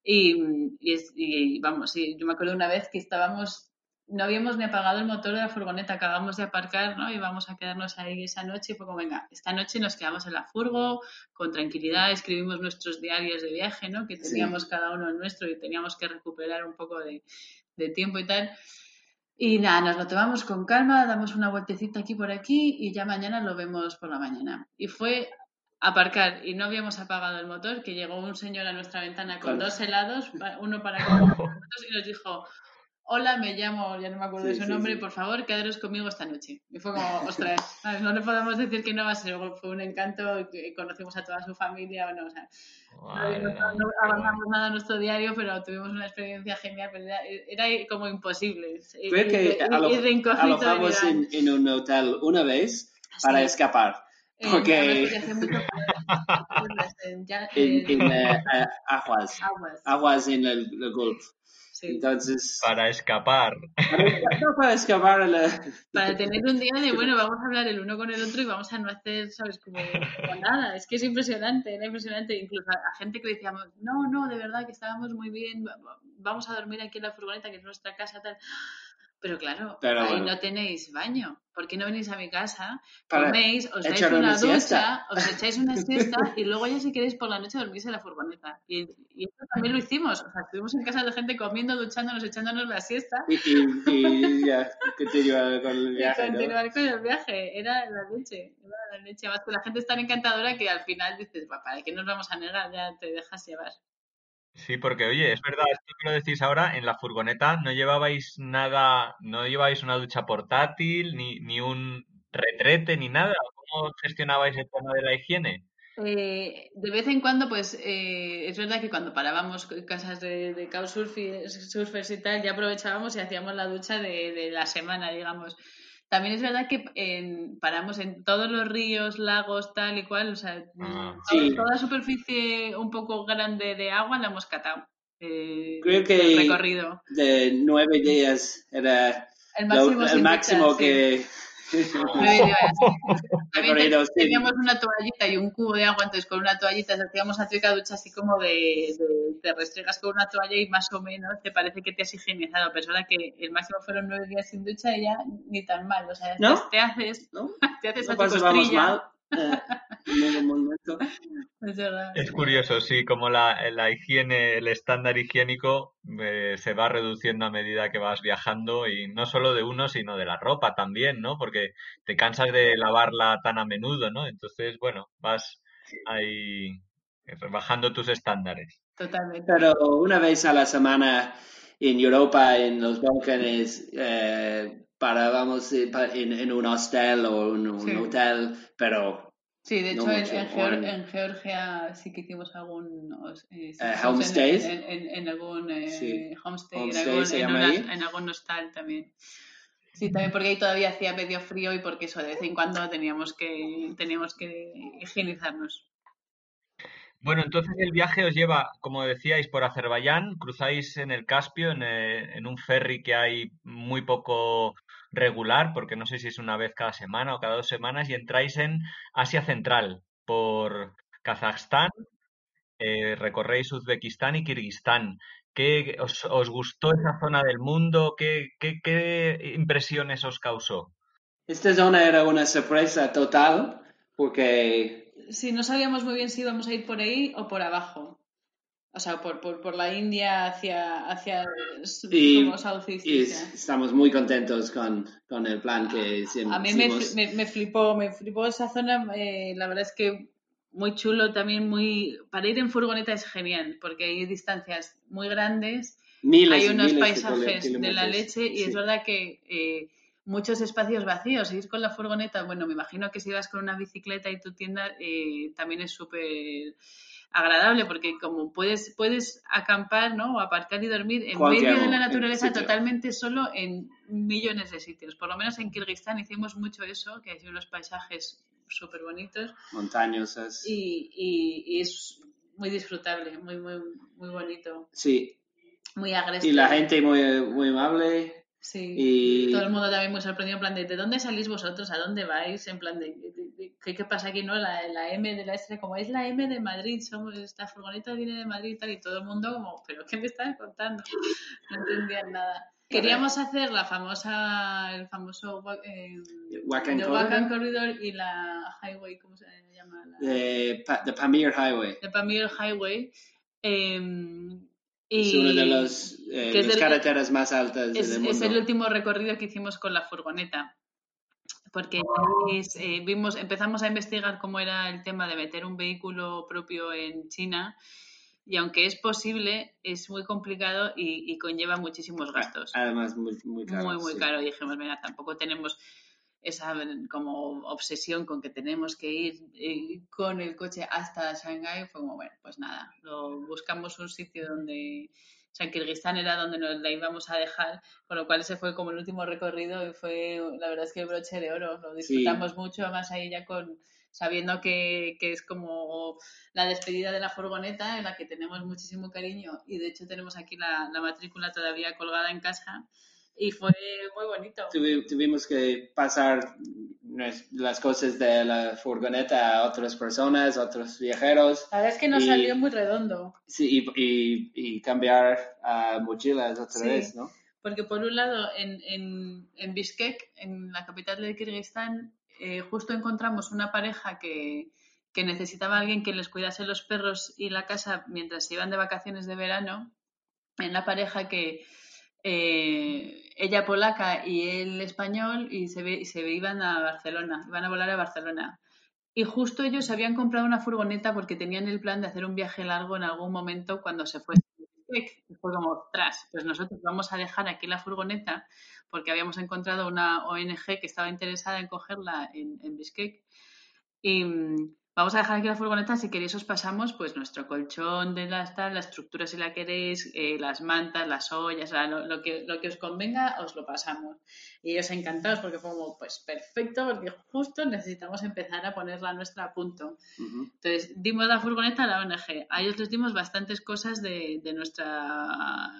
Y, y, es- y, vamos, sí, yo me acuerdo una vez que estábamos, no habíamos ni apagado el motor de la furgoneta, acabamos de aparcar, ¿no? Y vamos a quedarnos ahí esa noche. Y fue como, venga, esta noche nos quedamos en la furgo, con tranquilidad, escribimos nuestros diarios de viaje, ¿no? Que Sí. teníamos cada uno el nuestro y teníamos que recuperar un poco de, de tiempo y tal. Y nada, nos lo tomamos con calma, damos una vueltecita aquí por aquí y ya mañana lo vemos por la mañana. Y fue aparcar y no habíamos apagado el motor, que llegó un señor a nuestra ventana con dos helados, uno para cada uno y nos dijo, hola, me llamo, ya no me acuerdo de su sí, nombre, sí. por favor, quedaros conmigo esta noche. Y fue como, ostras, ¿sabes? no le podemos decir que no va a ser, fue un encanto, que conocimos a toda su familia, bueno, o sea, no, no- no avanzamos nada en nuestro diario, pero tuvimos una experiencia genial, pero era, era como imposible. Creo que ir- alo- ir de alojamos en, en un hotel una vez para Sí. escapar. Eh, porque-. En- ya- En, en en, aguas, aguas. aguas en el, el Golf. Sí. Entonces, Para escapar. no para escapar a la... Para tener un día de, bueno, vamos a hablar el uno con el otro y vamos a no hacer, ¿sabes? Como, como nada. Es que es impresionante, era impresionante. Incluso a, a gente que decíamos, no, no, de verdad que estábamos muy bien, va- va- vamos a dormir aquí en la furgoneta, que es nuestra casa, tal. Pero claro, Pero ahí bueno. no tenéis baño. ¿Por qué no venís a mi casa? Coméis, os dais una, una ducha, siesta. os echáis una siesta y luego ya si queréis por la noche dormís en la furgoneta. Y, y eso también lo hicimos. O sea, estuvimos en casa de gente comiendo, duchándonos, echándonos la siesta Y, y, y ya, continúa con el y viaje, ¿no? continuar con el viaje. Era la leche. Era la leche. Además que la gente es tan encantadora que al final dices, "Va, ¿para qué nos vamos a negar? Ya te dejas llevar. Sí, porque oye, es verdad, esto que lo decís ahora, en la furgoneta no llevabais nada, no llevabais una ducha portátil, ni, ni un retrete, ni nada. ¿Cómo gestionabais el tema de la higiene? Eh, de vez en cuando, pues eh, es verdad que cuando parábamos casas de, de surfers y tal, ya aprovechábamos y hacíamos la ducha de, de la semana, digamos. También es verdad que en- paramos en todos los ríos, lagos, tal y cual, o sea, Ah. Sí. toda superficie un poco grande de agua la hemos catado. eh, Creo que- del recorrido. De nueve días era El lo- máximo, el sí. También teníamos una toallita y un cubo de agua, entonces con una toallita te hacíamos la típica ducha así como de, de- te restregas con una toalla y más o menos te parece que te has higienizado, pero es verdad que el máximo fueron nueve días sin ducha y ya ni tan mal, o sea, ¿No? te, haces, ¿no? te haces No a tu costrilla. mal. Es curioso, sí, como la, la higiene, el estándar higiénico eh, se va reduciendo a medida que vas viajando y no solo de uno, sino de la ropa también, ¿no? Porque te cansas de lavarla tan a menudo, ¿no? Entonces, bueno, vas ahí bajando tus estándares. Totalmente. Pero una vez a la semana en Europa, en los Balcanes, eh, parábamos en, un hostel o en un hotel, pero Sí, de hecho en, Georgia sí que hicimos algún eh, uh, homestay en, algún eh, homestay, en, algún, hostal también. Sí, también porque ahí todavía hacía medio frío y porque eso de vez en cuando teníamos que teníamos que higienizarnos. Bueno, entonces el viaje os lleva, como decíais, por Azerbaiyán, cruzáis en el Caspio, en, eh, en, un ferry que hay muy poco regular, porque no sé si es una vez cada semana o cada dos semanas, y entráis en Asia Central por Kazajstán, eh, recorréis Uzbekistán y Kirguistán. ¿Qué os, os, gustó esa zona del mundo? ¿Qué, qué, qué impresiones os causó? Esta zona era una sorpresa total porque Sí, no sabíamos muy bien si íbamos a ir por ahí o por abajo. O sea, por, por, por la India hacia, hacia y, como Southeast y estamos muy contentos con, con el plan que siempre A mí me, me, flipó, me flipó esa zona. Eh, la verdad es que muy chulo también, muy... Para ir en furgoneta es genial, porque hay distancias muy grandes, hay unos paisajes de, la leche y es verdad que... Eh, muchos espacios vacíos. Ir con la furgoneta, bueno, me imagino que si vas con una bicicleta y tu tienda eh, también es súper agradable porque como puedes puedes acampar no o aparcar y dormir en medio de la naturaleza totalmente solo en millones de sitios. Por lo menos en Kirguistán hicimos mucho eso que hay unos paisajes súper bonitos montañosas. Y, y, es muy disfrutable muy muy muy bonito. Sí. Muy agresivo y la gente muy muy amable Sí, y... todo el mundo también muy sorprendido, en plan de ¿de dónde salís vosotros? ¿A dónde vais? En plan de, ¿qué, ¿qué, pasa aquí? no la, la, M de la S, como es la M de Madrid, somos esta furgoneta viene de Madrid y tal, y todo el mundo como, ¿pero qué me están contando? No entendían nada. Queríamos hacer la famosa, el famoso eh, Wacken Corridor. y la Highway, ¿cómo se llama? La... The, the Pamir Highway. The Pamir Highway. Eh, es una de las eh, carreteras más altas es, del mundo. Es el último recorrido que hicimos con la furgoneta. Porque eh, vimos, empezamos a investigar cómo era el tema de meter un vehículo propio en China y aunque es posible, es muy complicado y, conlleva muchísimos gastos. Además, muy, muy caro. Muy, muy caro. Y dijimos, mira, tampoco tenemos esa como obsesión con que tenemos que ir eh, con el coche hasta Shanghái, fue como, bueno, pues nada, lo, buscamos un sitio donde, o sea, Kirguistán era donde nos la íbamos a dejar, con lo cual ese fue como el último recorrido y fue, la verdad es que el broche de oro, lo disfrutamos mucho, más ahí ya con sabiendo que, que, es como la despedida de la furgoneta en la que tenemos muchísimo cariño y de hecho tenemos aquí la, la matrícula todavía colgada en casa y fue muy bonito. tuvimos que pasar las cosas de la furgoneta a otras personas, otros viajeros. La verdad es que nos salió muy redondo. Sí, y, y, cambiar a mochilas otra vez, ¿no? Porque por un lado, en, en, en Bishkek, en la capital de Kirguistán, eh, justo encontramos una pareja que, que necesitaba a alguien que les cuidase los perros y la casa mientras se iban de vacaciones de verano. En la pareja que eh, ella polaca y él español y se, ve, iban a Barcelona, iban a volar a Barcelona. Y justo ellos habían comprado una furgoneta porque tenían el plan de hacer un viaje largo en algún momento cuando se fue. Y fue como, tras, pues nosotros vamos a dejar aquí la furgoneta porque habíamos encontrado una ONG que estaba interesada en cogerla en, en. Y, Vamos a dejar aquí la furgoneta, si queréis os pasamos pues nuestro colchón de las tal, la estructura si la queréis, eh, las mantas, las ollas, lo, que, lo que os convenga os lo pasamos. Y ellos encantados porque fue como, pues perfecto, porque justo necesitamos empezar a ponerla nuestra a punto. Entonces, dimos la furgoneta a la ONG. A ellos les dimos bastantes cosas de, de nuestra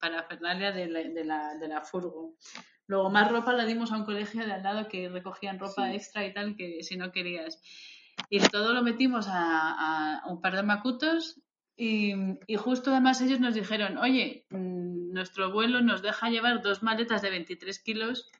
parafernalia de la, de, la, de la furgo. Luego más ropa la dimos a un colegio de al lado que recogían ropa extra y tal, que si no querías y todo lo metimos a, un par de macutos y, justo además ellos nos dijeron, oye, mm, nuestro vuelo nos deja llevar dos maletas de 23 kilos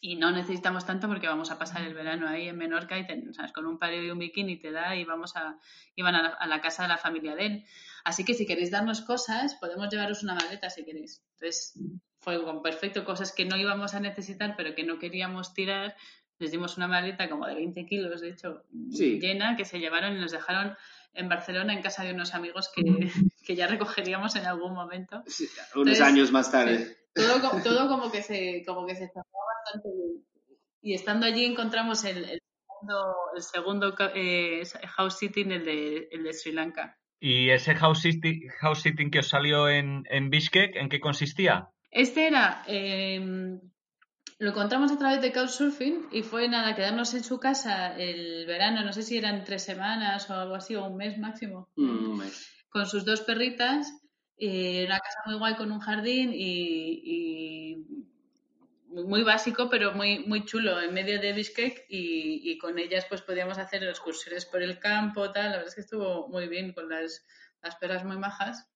y no necesitamos tanto porque vamos a pasar el verano ahí en Menorca y ¿sabes? con un pareo y un bikini te da y vamos a, iban a la, a la, casa de la familia de él. Así que si queréis darnos cosas, podemos llevaros una maleta si queréis. Entonces fue perfecto, cosas que no íbamos a necesitar pero que no queríamos tirar. Les dimos una maleta como de 20 kilos, de hecho, Sí. llena, que se llevaron y nos dejaron en Barcelona en casa de unos amigos que, que ya recogeríamos en algún momento. Sí, unos Entonces, años más tarde. Todo, todo como que se como que se cerró bastante bien. Y estando allí encontramos el, el segundo, el segundo ca- eh, house sitting, el de, el de Sri Lanka. ¿Y ese house sitting, house sitting que os salió en, en Bishkek, en qué consistía? Este era, eh, lo encontramos a través de Couchsurfing y fue nada, quedarnos en su casa el verano, no sé si eran tres semanas o algo así, o un mes máximo, Mm, con sus dos perritas, y una casa muy guay con un jardín y, y muy básico, pero muy, muy chulo, en medio de Bishkek y, y con ellas pues podíamos hacer excursiones por el campo, tal, la verdad es que estuvo muy bien con las, las perras muy majas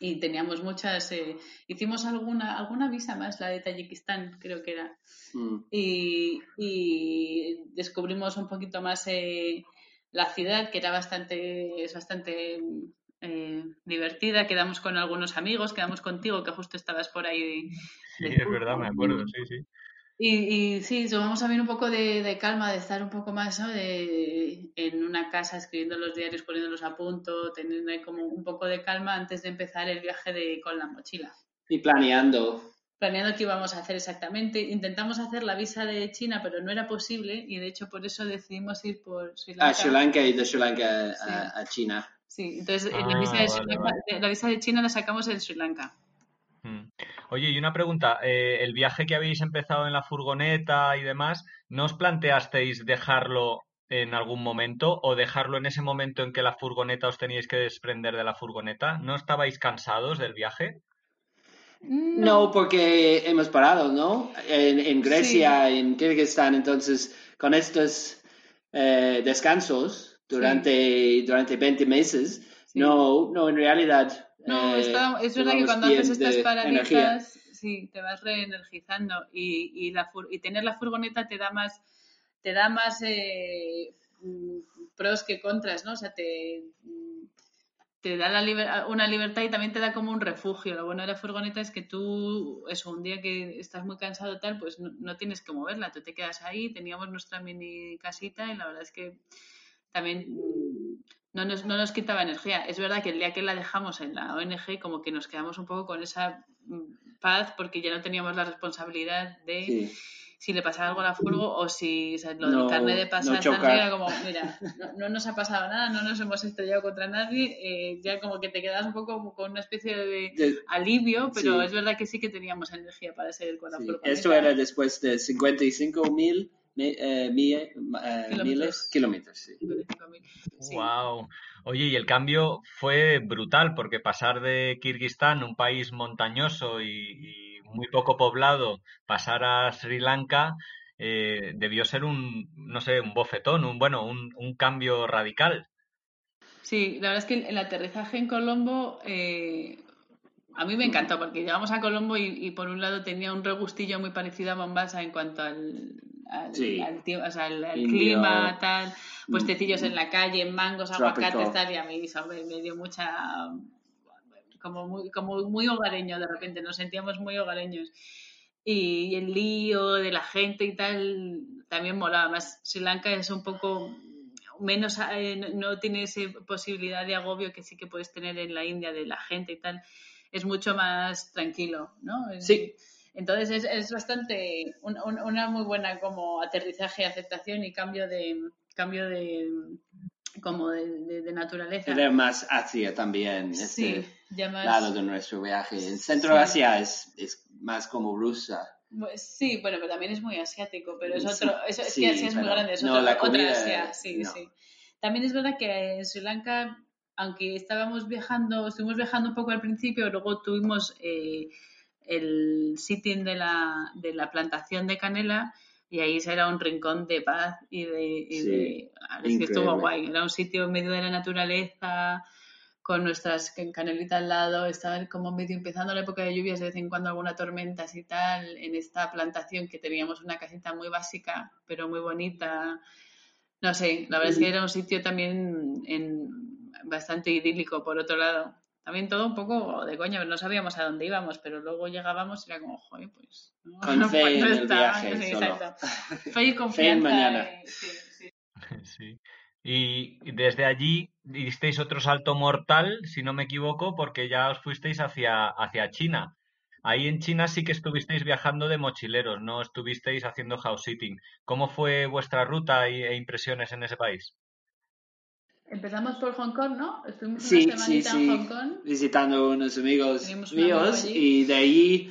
y teníamos muchas, eh, hicimos alguna, alguna visa más, la de Tayikistán creo que era, mm. y, y descubrimos un poquito más eh, la ciudad, que era bastante, es bastante eh, divertida. Quedamos con algunos amigos, quedamos contigo, que justo estabas por ahí. Sí, de es verdad, me acuerdo, sí, sí. Y, y sí, tomamos también un poco de, de calma, de estar un poco más ¿no? de, en una casa escribiendo los diarios, poniéndolos a punto, teniendo ahí como un poco de calma antes de empezar el viaje de, con la mochila Y planeando. planeando qué íbamos a hacer exactamente. Intentamos hacer la visa de China, pero no era posible y de hecho por eso decidimos ir por Sri Lanka. A Sri Lanka y de Sri Lanka Sí. a, a China. Sí, entonces eh, Ah, la, visa de Sri vale, Lanka- vale. de- la visa de China la sacamos en Sri Lanka. Mm. Oye, y una pregunta, eh, el viaje que habéis empezado en la furgoneta y demás, ¿no os planteasteis dejarlo en algún momento o dejarlo en ese momento en que la furgoneta os teníais que desprender de la furgoneta? ¿No estabais cansados del viaje? No, porque hemos parado, ¿no? En, en Grecia, en Kirguistán, entonces con estos eh, descansos durante, durante 20 meses, Sí. no, no, en realidad. No, eh, está- es verdad que cuando haces estas paraditas, sí, te vas reenergizando y, y, la y tener la furgoneta te da más, te da más eh, mm, pros que contras, ¿no? O sea, te, mm, te da la liber- una libertad y también te da como un refugio. Lo bueno de la furgoneta es que tú, eso, un día que estás muy cansado tal, pues no, no tienes que moverla, tú te quedas ahí, teníamos nuestra mini casita y la verdad es que también mm, no nos, no nos quitaba energía. Es verdad que el día que la dejamos en la ONG, como que nos quedamos un poco con esa mm, paz porque ya no teníamos la responsabilidad de Sí. si le pasaba algo a la furgo o si o sea, lo No- del carnet de no pasar chocar. era como, mira, no, no nos ha pasado nada, no nos hemos estrellado contra nadie, eh, ya como que te quedas un poco con una especie de De- alivio, pero Sí. es verdad que sí que teníamos energía para seguir con la sí. furgoneta. Esto era después de 55 mil mi- eh, mi- eh, Kilómetros. miles kilómetros. Sí. Sí. Wow. Oye, y el cambio fue brutal porque pasar de Kirguistán, un país montañoso y, y muy poco poblado, pasar a Sri Lanka eh, debió ser un, no sé, un bofetón, un bueno, un, un cambio radical. Sí, la verdad es que el aterrizaje en Colombo eh, a mí me encantó porque llegamos a Colombo y, y por un lado tenía un regustillo muy parecido a Mombasa en cuanto al, al, Sí. al tie- o sea, al- al clima, tal, puestecillos en la calle, mangos, aguacates, tal, y a mí eso me, me dio mucha como muy, como muy hogareño de repente, nos sentíamos muy hogareños. Y el lío de la gente y tal también molaba más. Sri Lanka es un poco menos, eh, no- no tiene esa posibilidad de agobio que sí que puedes tener en la India de la gente y tal. Es mucho más tranquilo, ¿no? Es- Sí. Entonces es, es bastante un- un- una muy buena como aterrizaje, aceptación y cambio de cambio de como de, de- de naturaleza. Era más Asia también, Sí, este ya más- lado de nuestro viaje. En Centro Sí. Asia es, es más como rusa. Sí, bueno, pero también es muy asiático, pero es Sí, otro, es, es sí, que Asia es muy grande, es no, otra, la otra comida, Asia, sí, no. sí. También es verdad que en Sri Lanka, aunque estábamos viajando, estuvimos viajando un poco al principio, luego tuvimos eh, el sitting de la, de la plantación de canela y ahí era un rincón de paz y de... y Sí, de- es que estuvo guay, era un sitio en medio de la naturaleza con nuestras canelitas al lado, estaban como medio empezando la época de lluvias, de vez en cuando alguna tormenta y tal, en esta plantación que teníamos una casita muy básica, pero muy bonita. No sé, la verdad es que era un sitio también en, bastante idílico, por otro lado. También todo un poco de coña, no sabíamos a dónde íbamos, pero luego llegábamos y era como, joder, pues... No, Con fe en el viaje, sí. Fe y confianza. mañana. sí, sí. Sí. Y desde allí disteis otro salto mortal, si no me equivoco, porque ya os fuisteis hacia, hacia China. Ahí en China sí que estuvisteis viajando de mochileros, no estuvisteis haciendo house sitting. ¿Cómo fue vuestra ruta e impresiones en ese país? Empezamos por Hong Kong, ¿no? Estuvimos Sí, una sí, semanita sí. en Hong Kong. Visitando unos amigos amigo míos y de ahí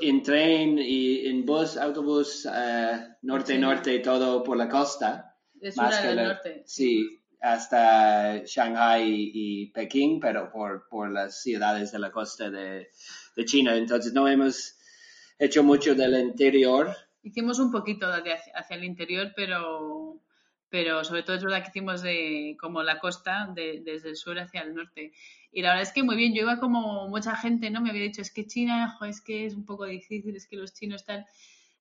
en tren y en bus, autobús, eh, norte-norte, todo por la costa. De sur Más que la- norte. Sí, hasta Shanghai y Pekín, pero por, por las ciudades de la costa de, de China. Entonces no hemos hecho mucho del interior. Hicimos un poquito hacia, hacia el interior, pero, pero sobre todo es verdad que hicimos de como la costa, de- desde el sur hacia el norte. Y la verdad es que muy bien, yo iba como mucha gente, ¿no? Me había dicho, es que China, es que es un poco difícil, es que los chinos están...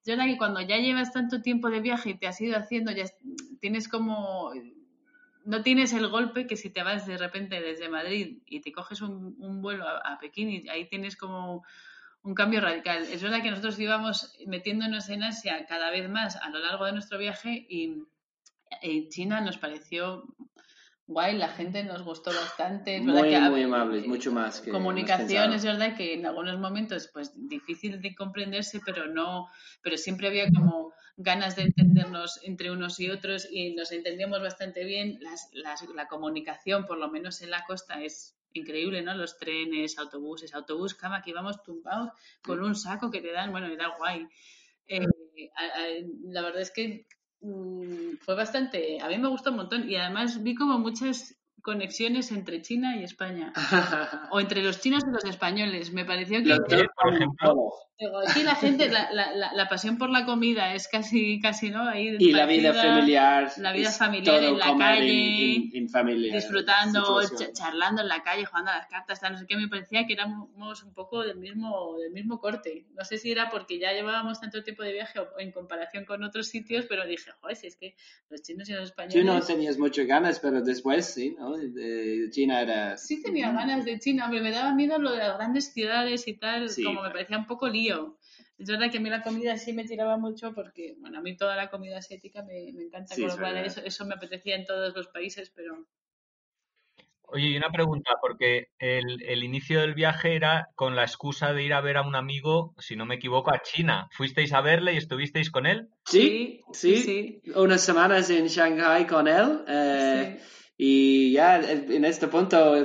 Es verdad que cuando ya llevas tanto tiempo de viaje y te has ido haciendo, ya es- tienes como... No tienes el golpe que si te vas de repente desde Madrid y te coges un, un vuelo a, a Pekín y ahí tienes como un cambio radical. Es verdad que nosotros íbamos metiéndonos en Asia cada vez más a lo largo de nuestro viaje y en China nos pareció guay, la gente nos gustó bastante. Es verdad Muy, que muy amables, mucho más que comunicación es verdad que en algunos momentos pues difícil de comprenderse pero no pero siempre había como ganas de entendernos entre unos y otros y nos entendíamos bastante bien. Las, las- la comunicación por lo menos en la costa es increíble no los trenes autobuses autobús cama que íbamos tumbados con un saco que te dan bueno era guay. Eh, a- a- la verdad es que fue bastante a mí me gustó un montón y además vi como muchas conexiones entre China y España o entre los chinos y los españoles. Me pareció que dos por ejemplo, aquí la gente, la, la, la, pasión por la comida es casi, casi ¿no? Ahí Y la vida familiar. la vida familiar en la calle, en, en- en familia. disfrutando, charlando en la calle, jugando a las cartas, tal, no sé qué, me parecía que éramos un poco del mismo, del mismo corte. No sé si era porque ya llevábamos tanto tiempo de viaje o en comparación con otros sitios, pero dije, joder, si es que los chinos y los Tú españoles... no tenías muchas ganas, pero después sí, ¿no? De China era... Sí tenía ganas de China, hombre, me daba miedo lo de las grandes ciudades y tal, Sí. como me parecía un poco lío. Es verdad que a mí la comida sí me tiraba mucho porque, bueno, a mí toda la comida asiática me, me encanta, Sí, con es lo cual verdad. eso, eso me apetecía en todos los países, pero Oye, y una pregunta, porque el, el inicio del viaje era con la excusa de ir a ver a un amigo, si no me equivoco, a China. ¿Fuisteis a verle y estuvisteis con él? Sí, sí, sí, Unas semanas en Shanghai con él. eh, sí. Y ya en este punto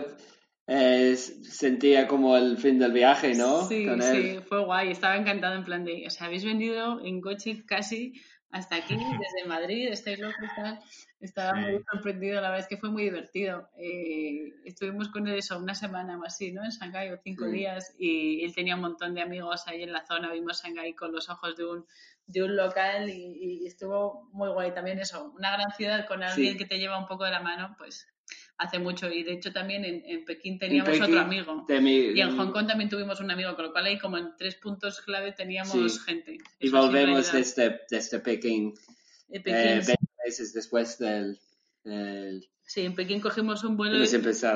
eh, sentía como el fin del viaje, ¿no? Sí, con sí, fue guay, estaba encantado en plan de, o sea, habéis venido en coche casi hasta aquí, desde Madrid, estáis locos, tal. Estaba muy sorprendido, la verdad es que fue muy divertido. Eh, estuvimos con él eso, una semana o así, ¿no? En Shanghái o cinco Sí. días y él tenía un montón de amigos ahí en la zona, vimos Shanghái con los ojos de un, de un local y, y estuvo muy guay también eso, una gran ciudad con alguien Sí. que te lleva un poco de la mano, pues hace mucho y de hecho también en, en Pekín teníamos Pekín, otro amigo. Y en Hong Kong también tuvimos un amigo, con lo cual ahí como en tres puntos clave teníamos Sí. gente. Y Eso volvemos desde, desde Pekín, eh, Pekín, 20 meses después del... del- sí, en Pekín cogimos un vuelo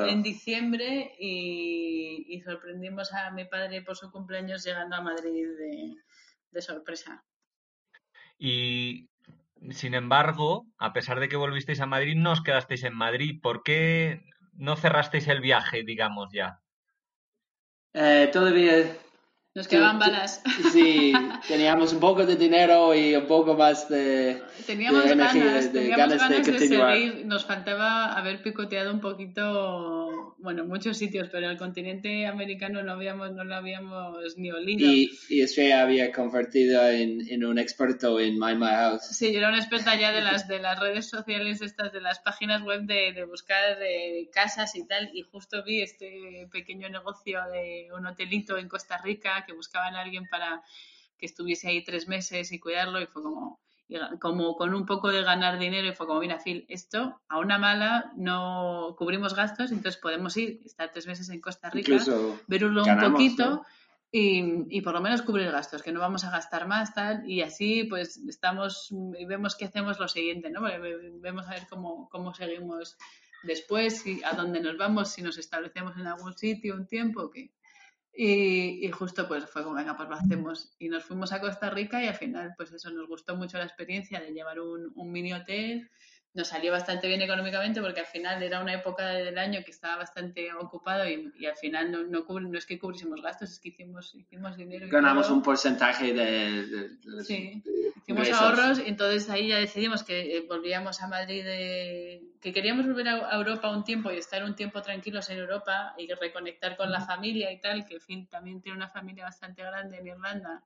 en diciembre y, y sorprendimos a mi padre por su cumpleaños llegando a Madrid de, de sorpresa. Y sin embargo, a pesar de que volvisteis a Madrid, no os quedasteis en Madrid. ¿Por qué no cerrasteis el viaje, digamos ya? Eh, todavía Nos quedaban balas. Sí, teníamos un poco de dinero y un poco más de... Teníamos de energía, ganas, de teníamos ganas de ganas de, continuar. seguir. Nos faltaba haber picoteado un poquito, bueno, muchos sitios, pero el continente americano no habíamos, no lo habíamos ni olido. Y, y Estrella había convertido en, en un experto en My My House. Sí, yo era una experta ya de las de las redes sociales estas, de las páginas web de, de buscar eh, casas y tal, y justo vi este pequeño negocio de un hotelito en Costa Rica que buscaban a alguien para que estuviese ahí tres meses y cuidarlo, y fue como, como con un poco de ganar dinero y fue como, mira, Phil, esto a una mala no cubrimos gastos, entonces podemos ir, estar tres meses en Costa Rica, verlo un poquito. Y, y, por lo menos cubrir gastos, que no vamos a gastar más, tal, y así pues estamos y vemos qué hacemos lo siguiente, ¿no? Vemos a ver cómo, cómo seguimos después, y a dónde nos vamos, si nos establecemos en algún sitio un tiempo, que y, justo pues fue como, venga, pues lo hacemos. Y nos fuimos a Costa Rica y al final pues eso nos gustó mucho la experiencia de llevar un mini hotel nos salió bastante bien económicamente porque al final era una época del año que estaba bastante ocupado y, y al final no, no, no, es que cubriésemos gastos, es que hicimos, hicimos dinero. Ganamos un porcentaje de... sí, hicimos ahorros y entonces ahí ya decidimos que eh, volvíamos a Madrid, que queríamos volver a, Europa un tiempo y estar un tiempo tranquilos en Europa y reconectar con la familia y tal, que en fin también tiene una familia bastante grande en Irlanda,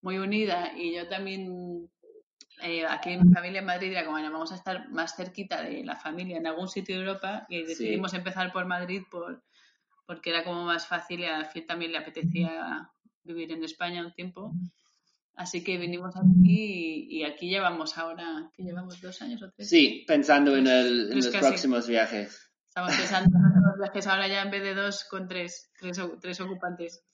muy unida y yo también eh, aquí en mi familia en Madrid era como, bueno, vamos a estar más cerquita de la familia en algún sitio de Europa y decidimos empezar por Madrid por, porque era como más fácil y a Phil también le apetecía vivir en España un tiempo. Así que vinimos aquí y, aquí llevamos ahora, que llevamos dos años o tres. Sí, pensando en, el, en los próximos viajes. Estamos pensando en los viajes ahora ya en vez de dos con tres, tres, tres ocupantes.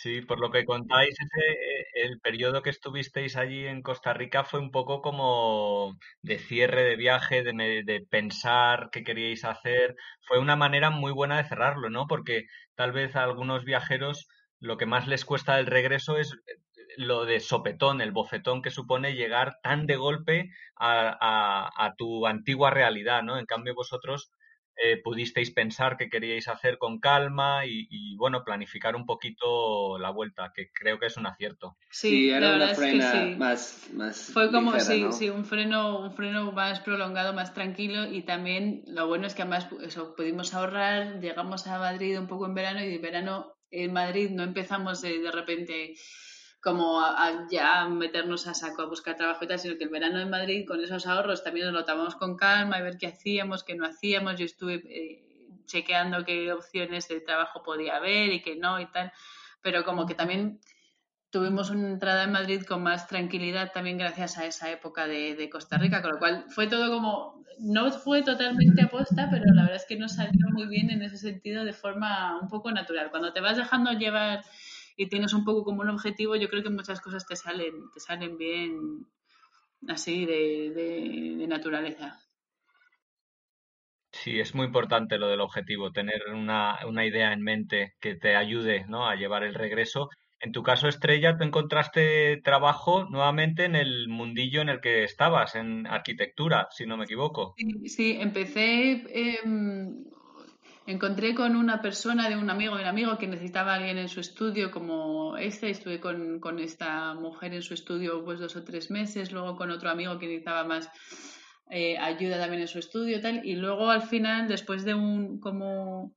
Sí, por lo que contáis, ese, eh, el periodo que estuvisteis allí en Costa Rica fue un poco como de cierre de viaje, de, de, pensar qué queríais hacer. Fue una manera muy buena de cerrarlo, ¿no? Porque tal vez a algunos viajeros lo que más les cuesta el regreso es eh, lo de sopetón, el bofetón que supone llegar tan de golpe a, a, a tu antigua realidad, ¿no? En cambio, vosotros eh, pudisteis pensar qué queríais hacer con calma y, bueno, planificar un poquito la vuelta, que creo que es un acierto. Sí, era una frena más, más, Fue como, sí, sí, un freno, un freno más prolongado, más tranquilo y también lo bueno es que además eso, pudimos ahorrar, llegamos a Madrid un poco en verano y de verano en Madrid no empezamos de, de repente como a, ya meternos a saco a buscar trabajo y tal, sino que el verano en Madrid con esos ahorros también nos lo tomamos con calma y ver qué hacíamos, qué no hacíamos. Yo estuve eh, chequeando qué opciones de trabajo podía haber y qué no y tal, pero como que también tuvimos una entrada en Madrid con más tranquilidad también gracias a esa época de, de, Costa Rica, con lo cual fue todo como, no fue totalmente aposta, pero la verdad es que nos salió muy bien en ese sentido de forma un poco natural. Cuando te vas dejando llevar y tienes un poco como un objetivo, yo creo que muchas cosas te salen, te salen bien así de, de, naturaleza. Sí, es muy importante lo del objetivo, tener una, una idea en mente que te ayude ¿no? a llevar el regreso. En tu caso, Estrella, tú encontraste trabajo nuevamente en el mundillo en el que estabas, en arquitectura, si no me equivoco. Sí, sí empecé eh, encontré con una persona de un amigo de un amigo que necesitaba alguien en su estudio como este. Estuve con, con, esta mujer en su estudio pues dos o tres meses, luego con otro amigo que necesitaba más eh, ayuda también en su estudio tal. Y luego al final, después de un como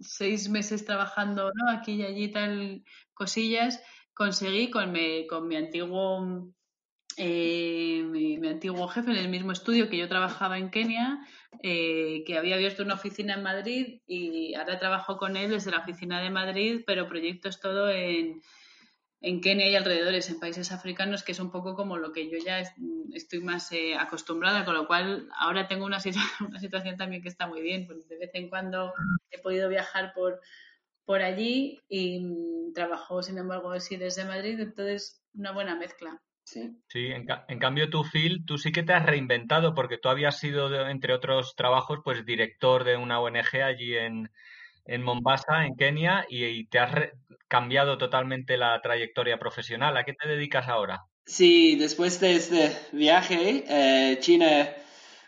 seis meses trabajando ¿no? aquí y allí tal cosillas, conseguí con, me, con mi antiguo eh, mi, antiguo jefe en el mismo estudio que yo trabajaba en Kenia, eh, que había abierto una oficina en Madrid y ahora trabajo con él desde la oficina de Madrid, pero proyectos todo en, en Kenia y alrededores, en países africanos, que es un poco como lo que yo ya estoy más eh, acostumbrada, con lo cual ahora tengo una, una situación también que está muy bien, pues de vez en cuando he podido viajar por, por allí y mm, trabajo, sin embargo, sí desde Madrid, entonces una buena mezcla. Sí, sí en, en, cambio tú, Phil, tú sí que te has reinventado porque tú habías sido, entre otros trabajos, pues director de una ONG allí en, en Mombasa, en Kenia, y, te has cambiado totalmente la trayectoria profesional. ¿A qué te dedicas ahora? Sí, después de este viaje, eh, China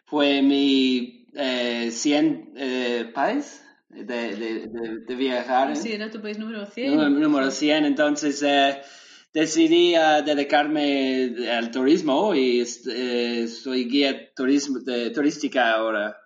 fue mi eh, 100 eh, país de, de, de, viajar. Sí, era tu país número 100. Número, número 100, entonces eh, decidí dedicarme al turismo y eh, soy guía turismo, de, turística ahora.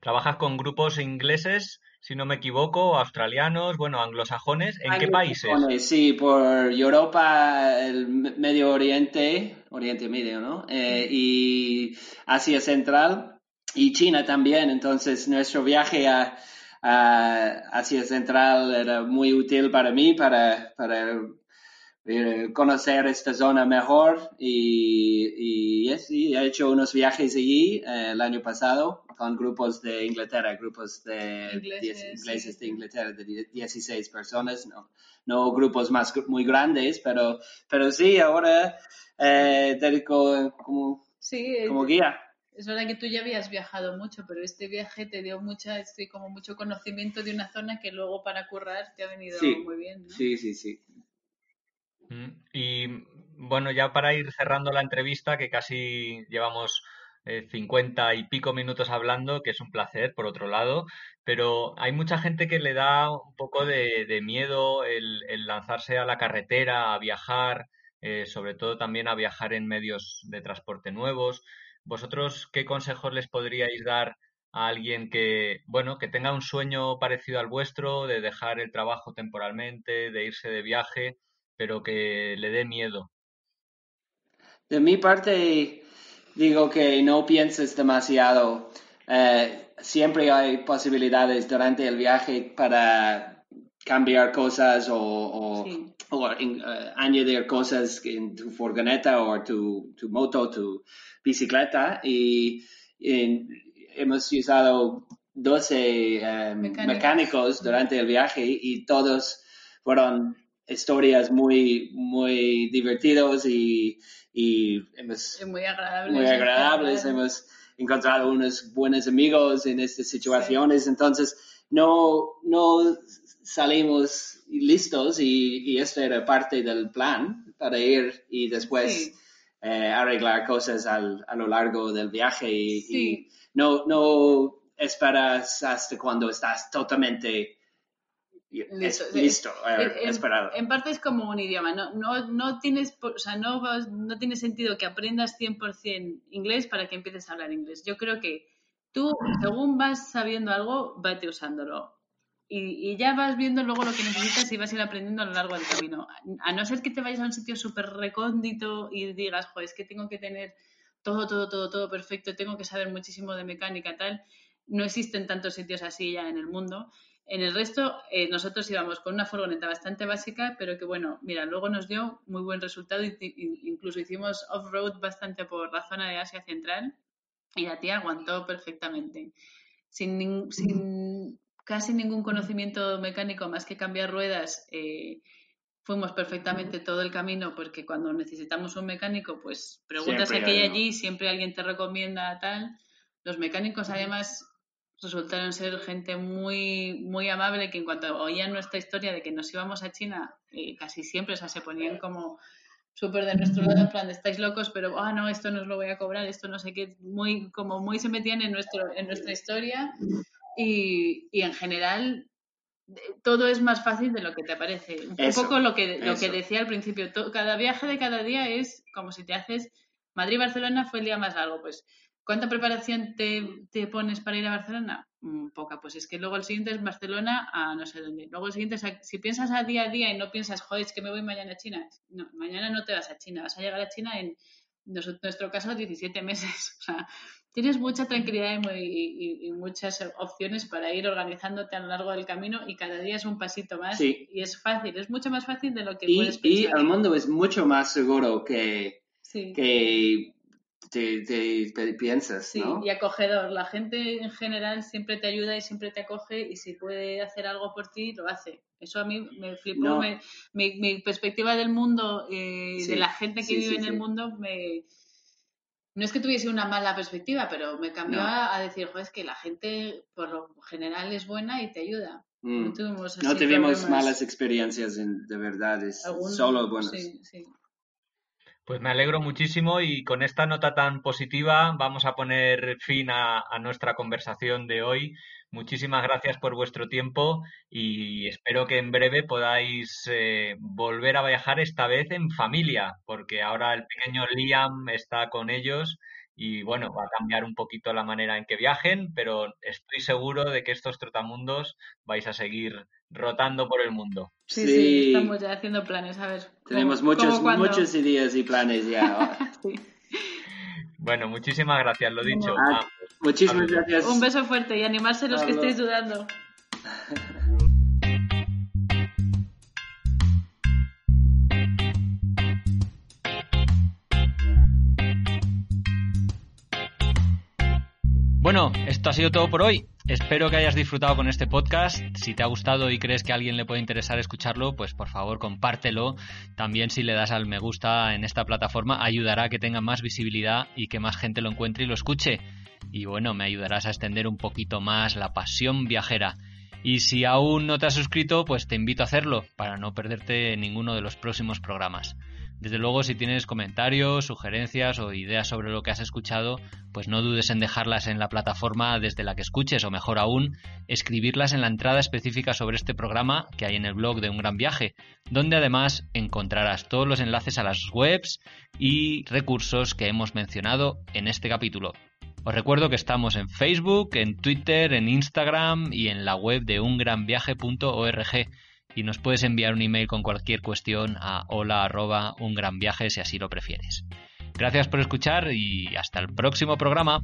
¿Trabajas con grupos ingleses, si no me equivoco, australianos, bueno, anglosajones? ¿En qué países? Sí, por Europa, el Medio Oriente, Oriente Medio, ¿no? Eh, y Asia Central y China también. Entonces, nuestro viaje a uh, Asia Central era muy útil para mí, para, para eh, conocer esta zona mejor y, y sí, he hecho unos viajes allí eh, el año pasado con grupos de Inglaterra, grupos de ingleses, de Inglaterra de 16 personas, no, no grupos más muy grandes, pero, pero sí, ahora eh, dedico como, como guía. Es verdad que tú ya habías viajado mucho, pero este viaje te dio mucha, estoy como mucho conocimiento de una zona que luego para currar te ha venido muy bien. Sí, sí, sí. Mm, y bueno, ya para ir cerrando la entrevista, que casi llevamos eh, cincuenta y pico minutos hablando, que es un placer, por otro lado, pero hay mucha gente que le da un poco de, miedo el, lanzarse a la carretera, a viajar, eh, sobre todo también a viajar en medios de transporte nuevos. ¿Vosotros qué consejos les podríais dar a alguien que, bueno, que tenga un sueño parecido al vuestro, de dejar el trabajo temporalmente, de irse de viaje? pero que le dé miedo. De mi parte, digo que no pienses demasiado. Eh, siempre hay posibilidades durante el viaje para cambiar cosas o, eh, añadir cosas en tu furgoneta o tu, tu moto, tu bicicleta. Y, hemos usado 12 eh, mecánicos durante el viaje y todos fueron historias muy, muy divertidos y, y hemos, muy agradables. Muy agradables. Hemos encontrado unos buenos amigos en estas situaciones. Entonces, no, no salimos listos y, y esto era parte del plan para ir y después eh, arreglar cosas al, a lo largo del viaje y, y no, no esperas hasta cuando estás totalmente listo, esperado. En, parte es como un idioma, no, no, no tienes, o sea, no, no tiene sentido que aprendas 100% inglés para que empieces a hablar inglés. Yo creo que tú, según vas sabiendo algo, vete usándolo. Y, ya vas viendo luego lo que necesitas y vas a ir aprendiendo a lo largo del camino. A no ser que te vayas a un sitio súper recóndito y digas, joder, es que tengo que tener todo, todo, todo, todo perfecto, tengo que saber muchísimo de mecánica, tal. No existen tantos sitios así ya en el mundo. En el resto, eh, nosotros íbamos con una furgoneta bastante básica, pero que bueno, mira, luego nos dio muy buen resultado. Incluso hicimos off-road bastante por la zona de Asia Central y la tía aguantó perfectamente. Sin, sin casi ningún conocimiento mecánico más que cambiar ruedas, eh, fuimos perfectamente todo el camino porque cuando necesitamos un mecánico, pues preguntas aquí y allí, siempre alguien te recomienda tal. Los mecánicos además resultaron ser gente muy, muy amable que en cuanto oían nuestra historia de que nos íbamos a China, eh, casi siempre se ponían como súper de nuestro lado, en plan, estáis locos, pero, ah, no, esto no os lo voy a cobrar, esto no sé qué, muy, como muy se metían en, nuestro, en nuestra historia y, y en general todo es más fácil de lo que te parece. Un poco lo que, lo que decía al principio, cada viaje de cada día es como si te haces, Madrid-Barcelona fue el día más largo, pues ¿Cuánta preparación te, pones para ir a Barcelona? Mm, poca, pues es que luego el siguiente es Barcelona a no sé dónde. Luego el siguiente es, si piensas a día a día y no piensas, joder, es que me voy mañana a China. No, mañana no te vas a China, vas a llegar a China en nuestro caso 17 meses. O sea, tienes mucha tranquilidad y, muchas opciones para ir organizándote a lo largo del camino y cada día es un pasito más y es fácil, es mucho más fácil de lo que puedes pensar. Y el mundo es mucho más seguro que, que te, piensas, sí, y acogedor. La gente en general siempre te ayuda y siempre te acoge y si puede hacer algo por ti, lo hace. Eso a mí me flipó. mi, perspectiva del mundo, eh, de la gente que vive en el mundo, me... No es que tuviese una mala perspectiva, pero me cambió a, decir, es que la gente por lo general es buena y te ayuda. No, mm. tuvimos, malas experiencias, de verdad, es solo buenas. Sí, sí. Pues me alegro muchísimo y con esta nota tan positiva vamos a poner fin a, nuestra conversación de hoy. Muchísimas gracias por vuestro tiempo y espero que en breve podáis eh, volver a viajar esta vez en familia, porque ahora el pequeño Liam está con ellos y bueno, va a cambiar un poquito la manera en que viajen, pero estoy seguro de que estos trotamundos vais a seguir rotando por el mundo. Sí, sí, estamos ya haciendo planes, a ver. Tenemos muchos, muchos ideas y planes ya. Bueno, muchísimas gracias, lo dicho. Ah, ah, muchísimas gracias. Un beso fuerte y animarse los que estéis dudando. Bueno, esto ha sido todo por hoy. Espero que hayas disfrutado con este podcast. Si te ha gustado y crees que a alguien le puede interesar escucharlo, pues por favor compártelo. También si le das al me gusta en esta plataforma, ayudará a que tenga más visibilidad y que más gente lo encuentre y lo escuche. Y bueno, me ayudarás a extender un poquito más la pasión viajera. Y si aún no te has suscrito, pues te invito a hacerlo para no perderte ninguno de los próximos programas. Desde luego, si tienes comentarios, sugerencias o ideas sobre lo que has escuchado, pues no dudes en dejarlas en la plataforma desde la que escuches o mejor aún, escribirlas en la entrada específica sobre este programa que hay en el blog de Un Gran Viaje, donde además encontrarás todos los enlaces a las webs y recursos que hemos mencionado en este capítulo. Os recuerdo que estamos en Facebook, en Twitter, en Instagram y en la web de ungranviaje.org y nos puedes enviar un email con cualquier cuestión a hola si así lo prefieres. Gracias por escuchar y hasta el próximo programa.